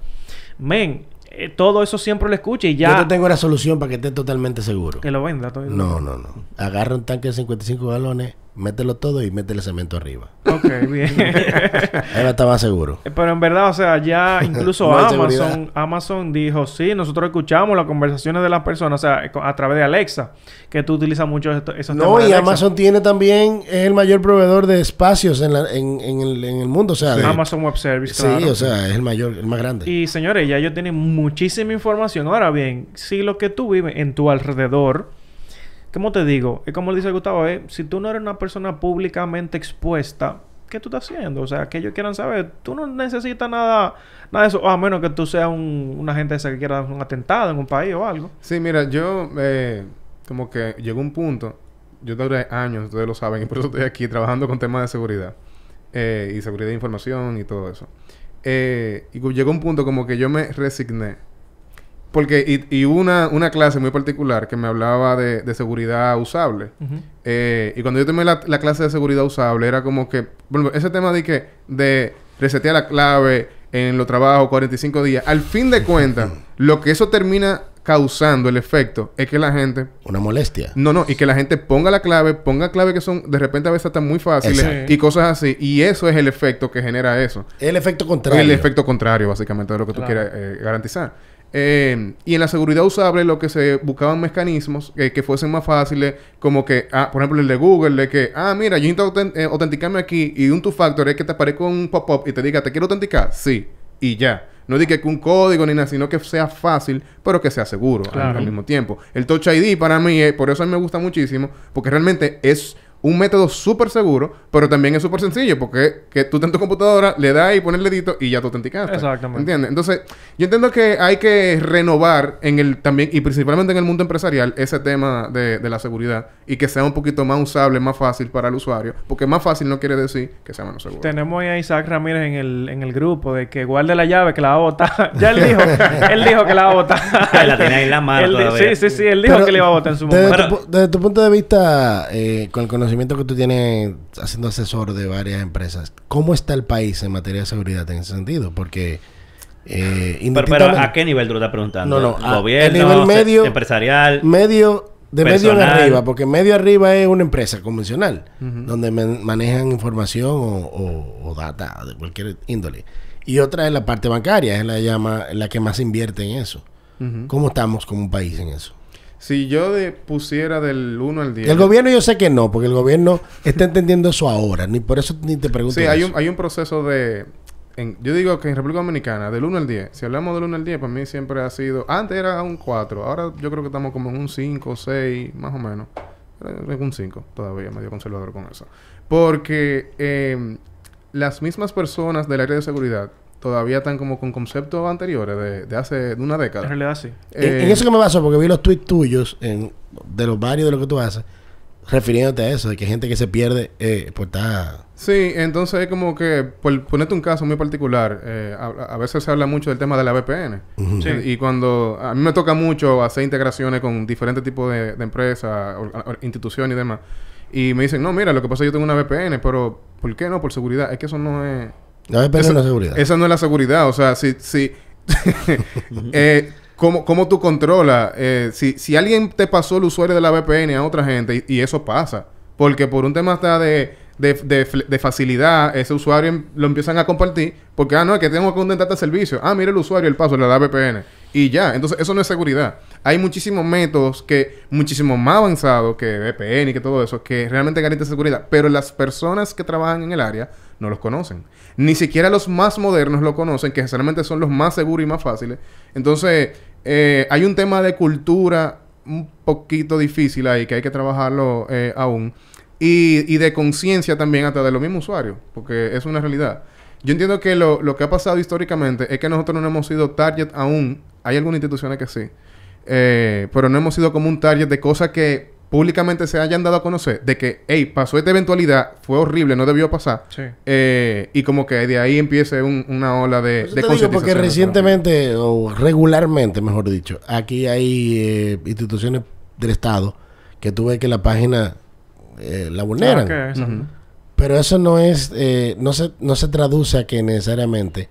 men, eh, todo eso siempre lo escucha y Yo ya te tengo una solución para que estés totalmente seguro. que lo venda todo. No, no, no. Agarra un tanque de 55 galones, mételo todo y métele cemento arriba. Ok, bien. Ahí va a estar más seguro. Eh, Pero en verdad, o sea, ya incluso No Amazon. Amazon dijo, sí, nosotros escuchamos las conversaciones de las personas, o sea, a través de Alexa, que tú utilizas mucho esto, esos No, temas de y Alexa. Amazon tiene también, es el mayor proveedor de espacios en, la- en, en el, en el mundo. O sea, de- Amazon Web Service, sí, claro. o sea, es el mayor, el más grande. Y señores, ya ellos tienen muchísima información. Ahora bien, si lo que tú vives en tu alrededor, ¿cómo te digo? Es como dice Gustavo, eh, si tú no eres una persona públicamente expuesta, ¿qué tú estás haciendo? O sea, que ellos quieran saber, tú no necesitas nada, nada de eso, a menos que tú seas un, una gente esa que quiera un atentado en un país o algo. Sí, mira, yo eh, como que llegó un punto, yo duré años, ustedes lo saben, y por eso estoy aquí trabajando con temas de seguridad eh, y seguridad de información y todo eso. Eh, y llegó un punto como que yo me resigné. Porque, y, y hubo una, una clase muy particular que me hablaba de, de seguridad usable. Eh, y cuando yo tomé la, la clase de seguridad usable, era como que, bueno, ese tema de que, de resetear la clave en los trabajos 45 días, al fin de cuentas, lo que eso termina causando, el efecto, es que la gente, Una molestia. no, no, y que la gente ponga la clave, ponga clave que son, de repente a veces están muy fáciles Exacto. y cosas así, y eso es el efecto que genera eso. El efecto contrario. El efecto contrario, básicamente, de lo que tú Claro. quieres eh, garantizar. Eh, y en la seguridad usable lo que se buscaban mecanismos eh, que fuesen más fáciles, como que, ah, por ejemplo, el de Google, de que, ah, mira, yo intento autent- eh, autenticarme aquí y un two-factor es que te aparezca un pop-up y te diga, ¿te quiero autenticar? Sí. Y ya. No diga que un código ni nada, sino que sea fácil, pero que sea seguro al- Claro. al, mismo tiempo. El Touch ID para mí, eh, por eso a mí me gusta muchísimo, porque realmente es un método súper seguro, pero también es súper sencillo, porque que tú en tu computadora le das y pones el dedito y ya te autenticaste. Exactamente. ¿Entiendes? Entonces, yo entiendo que hay que renovar en el también, y principalmente en el mundo empresarial, ese tema de, de la seguridad y que sea un poquito más usable, más fácil para el usuario, porque más fácil no quiere decir que sea menos seguro. Tenemos ahí a Isaac Ramírez en el, en el grupo de que guarde la llave que la va a botar. ya él dijo, él dijo que la va a botar. La tiene ahí en la mano Él di- todavía. Sí, sí, sí, él dijo Pero que le iba a botar en su desde, momento. tu, pu- desde tu punto de vista, eh, con el conocimiento que tú tienes haciendo asesor de varias empresas, ¿cómo está el país en materia de seguridad en ese sentido? Porque eh, Pero, ¿a qué nivel tú lo estás preguntando? No, no, a- ¿Gobierno? el nivel medio- ¿Empresarial? medio de medio en arriba, porque medio arriba es una empresa convencional, donde man- manejan información o, o- o data de cualquier índole. Y otra es la parte bancaria, es la, llama, la que más invierte en eso. ¿Cómo estamos como un país en eso? Si yo de- pusiera del 1 al 10. El gobierno yo sé que no, porque el gobierno está entendiendo eso ahora, ni por eso ni te pregunto. Sí, hay eso. un, hay un proceso de... en- yo digo que en República Dominicana, del 1 al 10, si hablamos del 1 al 10, para mí siempre ha sido... Antes era un 4, ahora yo creo que estamos como en un 5, 6, más o menos. Eh, un 5 todavía, medio conservador con eso. Porque eh, las mismas personas del área de seguridad todavía están como con conceptos anteriores de, de hace de una En década. realidad sí. En, Eh, en eso que me baso, porque vi los tweets tuyos en, de los varios de lo que tú haces, refiriéndote a eso, de que hay gente que se pierde eh, por estar... Sí, entonces es como que, por ponerte un caso muy particular, eh, a, a veces se habla mucho del tema de la VPN. Sí. Y cuando a mí me toca mucho hacer integraciones con diferentes tipos de, de empresas, instituciones y demás, y me dicen, no, mira, lo que pasa es que yo tengo una VPN, pero ¿por qué no? Por seguridad. Es que eso no es... No depende Eso- de la seguridad. Esa no es la seguridad. O sea, si... si eh, ¿cómo, cómo tú controlas? Eh, si, si alguien te pasó el usuario de la VPN a otra gente y, y eso pasa. Porque por un tema hasta de, de, de facilidad, ese usuario em- lo empiezan a compartir. Porque, ah, no, es que tengo que contentarte el servicio. Ah, mira el usuario, el paso, le da VPN. Y ya. Entonces, eso no es seguridad. Hay muchísimos métodos que, muchísimo más avanzados que VPN y que todo eso, que realmente garantiza seguridad. Pero las personas que trabajan en el área no los conocen. Ni siquiera los más modernos lo conocen, que generalmente son los más seguros y más fáciles. Entonces, eh, hay un tema de cultura un poquito difícil ahí, que hay que trabajarlo eh, aún. Y, y de conciencia también hasta de los mismos usuarios, porque es una realidad. Yo entiendo que lo, lo que ha pasado históricamente es que nosotros no hemos sido target aún. Hay algunas instituciones que sí. Eh, pero no hemos sido como un target de cosas que públicamente se hayan dado a conocer. De que, hey, pasó esta eventualidad, fue horrible, no debió pasar. Sí. Eh, y como que de ahí empiece un- una ola de, Eso de te digo porque recientemente, o regularmente, mejor dicho, aquí hay eh, instituciones del Estado que tú ves que la página eh, la vulneran. Ah. Pero eso no es, eh, no se, no se traduce a que necesariamente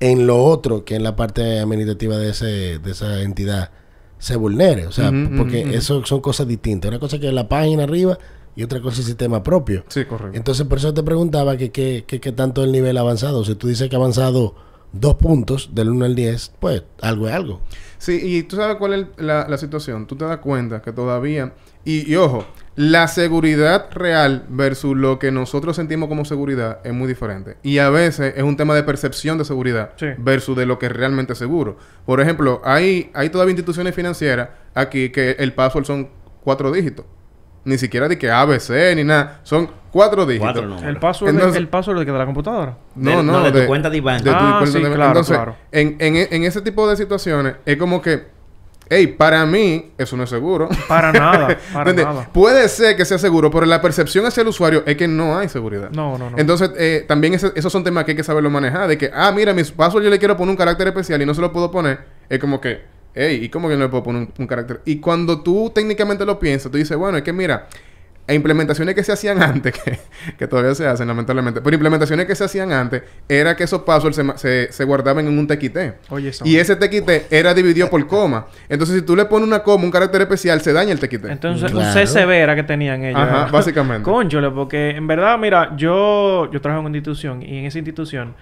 en lo otro, que en la parte administrativa de, ese, de esa entidad, se vulnere. O sea, porque ujú. eso son cosas distintas. Una cosa que es la página arriba y otra cosa es el sistema propio. Sí, correcto. Entonces, por eso te preguntaba que qué que, que tanto el nivel avanzado. Si tú dices que ha avanzado dos puntos del 1 al 10, pues algo es algo. Sí, y tú sabes cuál es la, la situación. Tú te das cuenta que todavía... Y, y ojo, la seguridad real versus lo que nosotros sentimos como seguridad es muy diferente. Y a veces es un tema de percepción de seguridad Sí. versus de lo que es realmente seguro. Por ejemplo, hay, hay todavía instituciones financieras aquí que el password son cuatro dígitos. Ni siquiera de que ABC ni nada. Son cuatro dígitos. Cuatro números. El password, de- Entonces- el password de, que de la computadora. No, De- no, no, de tu cuenta de Iván. de tu Ah, cuenta sí, de- claro, Entonces, claro. En, en, en ese tipo de situaciones, es como que, hey, para mí, eso no es seguro. Para nada, para nada. Puede ser que sea seguro, pero la percepción hacia el usuario es que no hay seguridad. No, no, no. Entonces, eh, también ese- esos son temas que hay que saberlo manejar. De que, ah, mira, mis password yo le quiero poner un carácter especial y no se lo puedo poner. Es como que, hey, ¿y cómo que no le puedo poner un, un carácter? Y cuando tú técnicamente lo piensas, tú dices, bueno, es que mira, e implementaciones que se hacían antes, que, que todavía se hacen lamentablemente, pero implementaciones que se hacían antes, era que esos passwords se, se, se guardaban en un TXT. Oye, eso. Y ese TXT era dividido por coma. Entonces, si tú le pones una coma, un carácter especial, se daña el TXT. Entonces, Claro. un CCB era que tenían ellos. Ajá, básicamente. Conchole, porque en verdad, mira, yo, yo trabajo en una institución y en esa institución,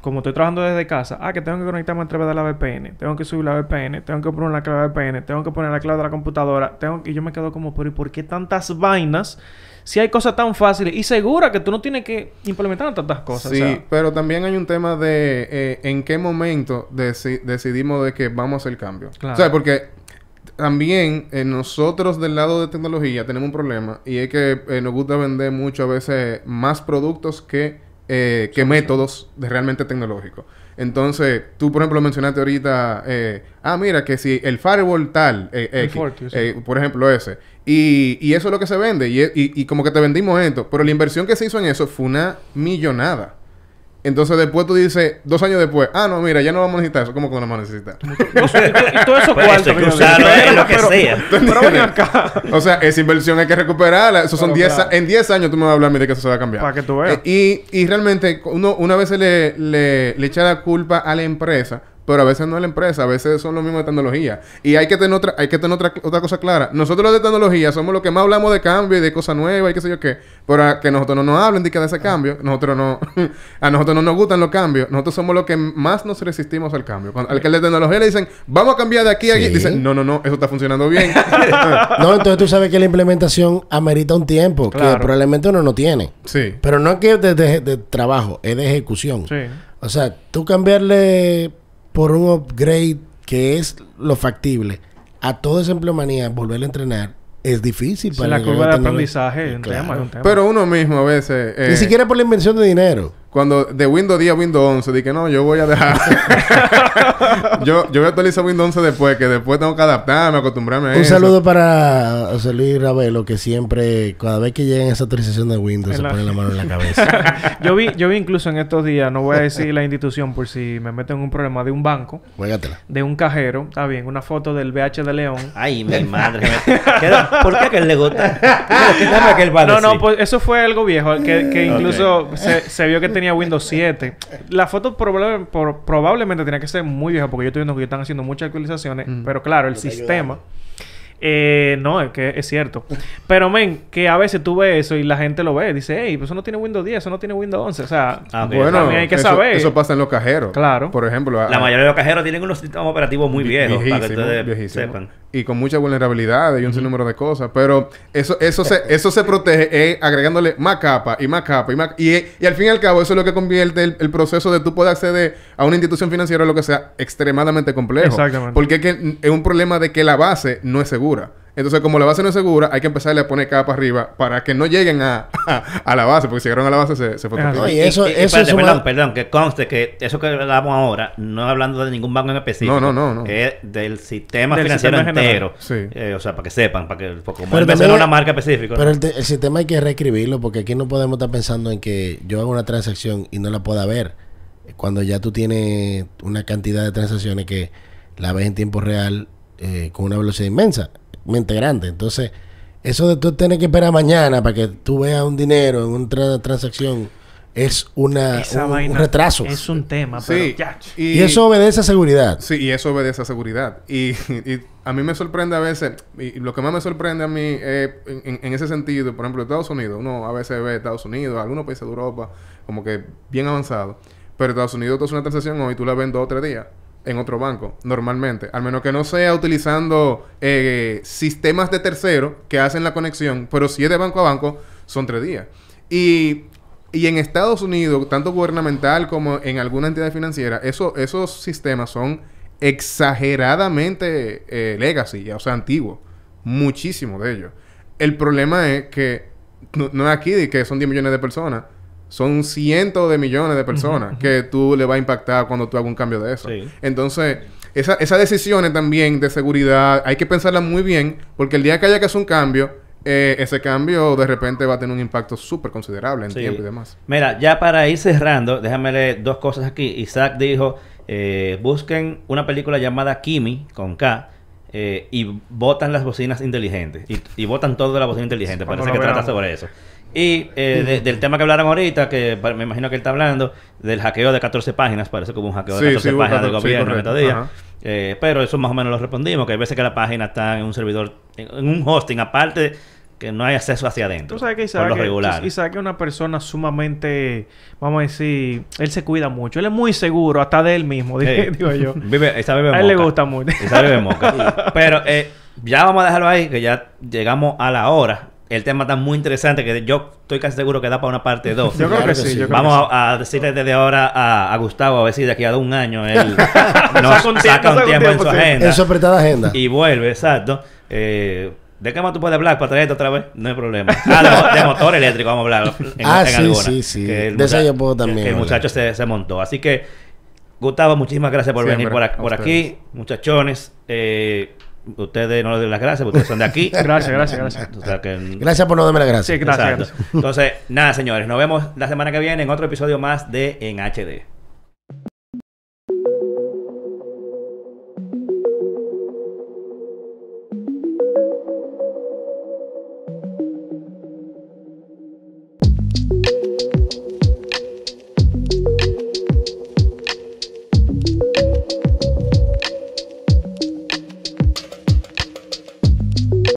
como estoy trabajando desde casa, ah, que tengo que conectarme a través de la VPN, tengo que subir la VPN, tengo que poner la clave VPN, tengo que poner la clave de la computadora, tengo y yo me quedo como, pero ¿y por qué tantas vainas? Si hay cosas tan fáciles y seguras que tú no tienes que implementar tantas cosas. Sí, o sea, pero también hay un tema de eh, en qué momento deci- decidimos de que vamos a hacer el cambio. Claro. O sea, porque también eh, nosotros del lado de tecnología tenemos un problema y es que eh, nos gusta vender mucho a veces más productos que, eh, que métodos de realmente tecnológicos. Entonces, tú por ejemplo mencionaste ahorita, eh, ah, mira, que si el firewall tal, eh, El X, Fortius, sí. eh, por ejemplo ese, y, y eso es lo que se vende, y, y, y como que te vendimos esto, pero la inversión que se hizo en eso fue una millonada. Entonces después tú dices, dos años después, ah, no, mira, ya no vamos a necesitar eso. ¿Cómo que no vamos a necesitar? y, todo eso Pues cuarto eh, lo que sea. Pero ven acá. o sea, esa inversión hay que recuperarla. Eso son Pero 10 claro. en 10 años tú me vas a hablar a mí de que eso se va a cambiar. Para que tú veas. Eh, y, y realmente uno una vez se le, le, le echa la culpa a la empresa pero a veces no es la empresa, a veces son los mismos de tecnología. Y hay que tener otra, hay que tener otra, otra cosa clara. Nosotros los de tecnología somos los que más hablamos de cambio y de cosas nuevas y qué sé yo qué. Pero a que nosotros no nos hablen de que de ese cambio, nosotros no, a nosotros no nos gustan los cambios. Nosotros somos los que más nos resistimos al cambio. Cuando, al que el de tecnología le dicen, vamos a cambiar de aquí a aquí, Sí. dicen, no, no, no, eso está funcionando bien. No, entonces tú sabes que la implementación amerita un tiempo que probablemente uno no tiene. sí. Pero no es que de, de- de trabajo, es de ejecución. Sí. O sea, tú cambiarle por un upgrade que es lo factible a todo esa empleomanía, volverle a entrenar, es difícil para la el curva de aprendizaje es un Claro. tema, es un tema. Pero uno mismo a veces... eh, Ni siquiera por la invención de dinero. Cuando de Windows 10 a Windows 11, dije, no, yo voy a dejar. yo, yo voy a actualizar Windows 11 después, que después tengo que adaptarme, acostumbrarme a Un eso. saludo para José Luis Ravelo, que siempre, cada vez que llega esa actualización de Windows, En se la- pone la mano en la cabeza. yo vi, yo vi incluso en estos días, no voy a decir la institución por si me meto en un problema de un banco, Juégatela. de un cajero, está bien, una foto del BH de León. Ay, mi madre. me- ¿Qué- ¿Por qué que él le gusta? ¿Qué dame que él va a No, no, pues eso fue algo viejo, que, que incluso se, se vio que tenía Windows 7. La foto probable- por- probablemente tenía que ser muy vieja, porque yo estoy viendo que están haciendo muchas actualizaciones, pero claro, el sistema... Eh, no, es que es cierto. Pero, men, que a veces tú ves eso y la gente lo ve. Dice, hey, pues eso no tiene Windows 10, eso no tiene Windows 11. O sea, Ah. Bueno, también hay que eso, saber. eso pasa en los cajeros. Claro. Por ejemplo, a- La mayoría de los cajeros tienen unos sistemas operativos muy viejos, para que ustedes viejísimo. sepan. Y con muchas vulnerabilidades y un sinnúmero de cosas. Pero eso, eso, se, eso se protege eh, agregándole más capa y más capa y más... Y, y al fin y al cabo eso es lo que convierte el, el proceso de tú poder acceder a una institución financiera o lo que sea extremadamente complejo. Exactamente. Porque es que es un problema de que la base no es segura. Entonces, como la base no es segura, hay que empezarle a poner capa arriba para que no lleguen a, a, la base. Porque si llegaron a la base, se, se fue Es todo. así. No, y eso, Y- y- eso espérate, es una- perdón, perdón, que conste que eso que hablamos ahora, no hablando de ningún banco en específico. No, no, no, no. Es del sistema Del financiero sistema entero. Sí. Eh, o sea, para que sepan, para que porque como Pero también una marca específica. Pero el, el sistema hay que reescribirlo porque aquí no podemos estar pensando en que yo hago una transacción y no la pueda ver. Cuando ya tú tienes una cantidad de transacciones que la ves en tiempo real eh, con una velocidad inmensa, mente grande. Entonces, eso de tú tener que esperar mañana para que tú veas un dinero en una tra- transacción es una, Esa un, retraso. Es un tema, Sí. pero ya. Y eso obedece a seguridad. Sí, y eso obedece a seguridad. Y, y a mí me sorprende a veces, y lo que más me sorprende a mí eh, en, ese sentido, por ejemplo, Estados Unidos, uno a veces ve Estados Unidos, algunos países de Europa, como que bien avanzados. Pero Estados Unidos tú haces una transacción hoy, tú la ves en dos o tres días en otro banco, normalmente. Al menos que no sea utilizando eh, sistemas de tercero que hacen la conexión, pero si es de banco a banco, son tres días. Y y en Estados Unidos, tanto gubernamental como en alguna entidad financiera, eso, esos sistemas son exageradamente eh, legacy, o sea, antiguos. Muchísimos de ellos. El problema es que no, no es aquí de que son 10 millones de personas. Son cientos de millones de personas que tú le va a impactar cuando tú hagas un cambio de eso. Sí. Entonces, esa- esas decisiones también de seguridad hay que pensarlas muy bien, porque el día que haya que hacer un cambio, eh, ese cambio de repente va a tener un impacto súper considerable en Sí. tiempo y demás. Mira, ya para ir cerrando, déjame leer dos cosas aquí. Isaac dijo, eh, busquen una película llamada Kimi, con K, eh, y votan las bocinas inteligentes. Y, y votan todo de la bocina inteligente. Parece que trata sobre eso. Y eh, de- del tema que hablaron ahorita, que me imagino que él está hablando, del hackeo de 14 páginas, parece como un hackeo de Sí, 14 sí, hubo páginas del 14, sí, gobierno en estos días. Eh, pero eso más o menos lo respondimos, que hay veces que la página está en un servidor, en, un hosting aparte, que no hay acceso hacia adentro. Tú sabes que por Isaac, lo regular. Isaac es una persona sumamente, vamos a decir, él se cuida mucho. Él es muy seguro, hasta de él mismo, digo yo. Vive, esa bebe A él le gusta mucho. Esa bebe moca. Pero eh, ya vamos a dejarlo ahí, que ya llegamos a la hora. El tema está muy interesante, que yo estoy casi seguro que da para una parte 2. Yo creo Claro que sí. sí. yo creo Vamos que a, a decirle desde ahora a, a Gustavo, a ver si de aquí a un año él Saca nos un tiempo, saca un saca un tiempo en tiempo, su sí. agenda En su apretada agenda. y vuelve, exacto. Eh, ¿De qué más tú puedes hablar para traerte otra vez? No hay problema. Ah, de, mo- de motor eléctrico vamos a hablar. En, Ah, en sí, alguna, sí, sí. que el De eso yo puedo también Que el muchacho se, se montó. Así que, Gustavo, muchísimas gracias por Siempre, venir por, por aquí. Muchachones, eh, ustedes no les doy las gracias porque ustedes son de aquí. Gracias, gracias, gracias. O sea que- Gracias por no darme la gracia. Sí, gracias, gracias. Entonces, nada, señores, nos vemos la semana que viene en otro episodio más de En HD.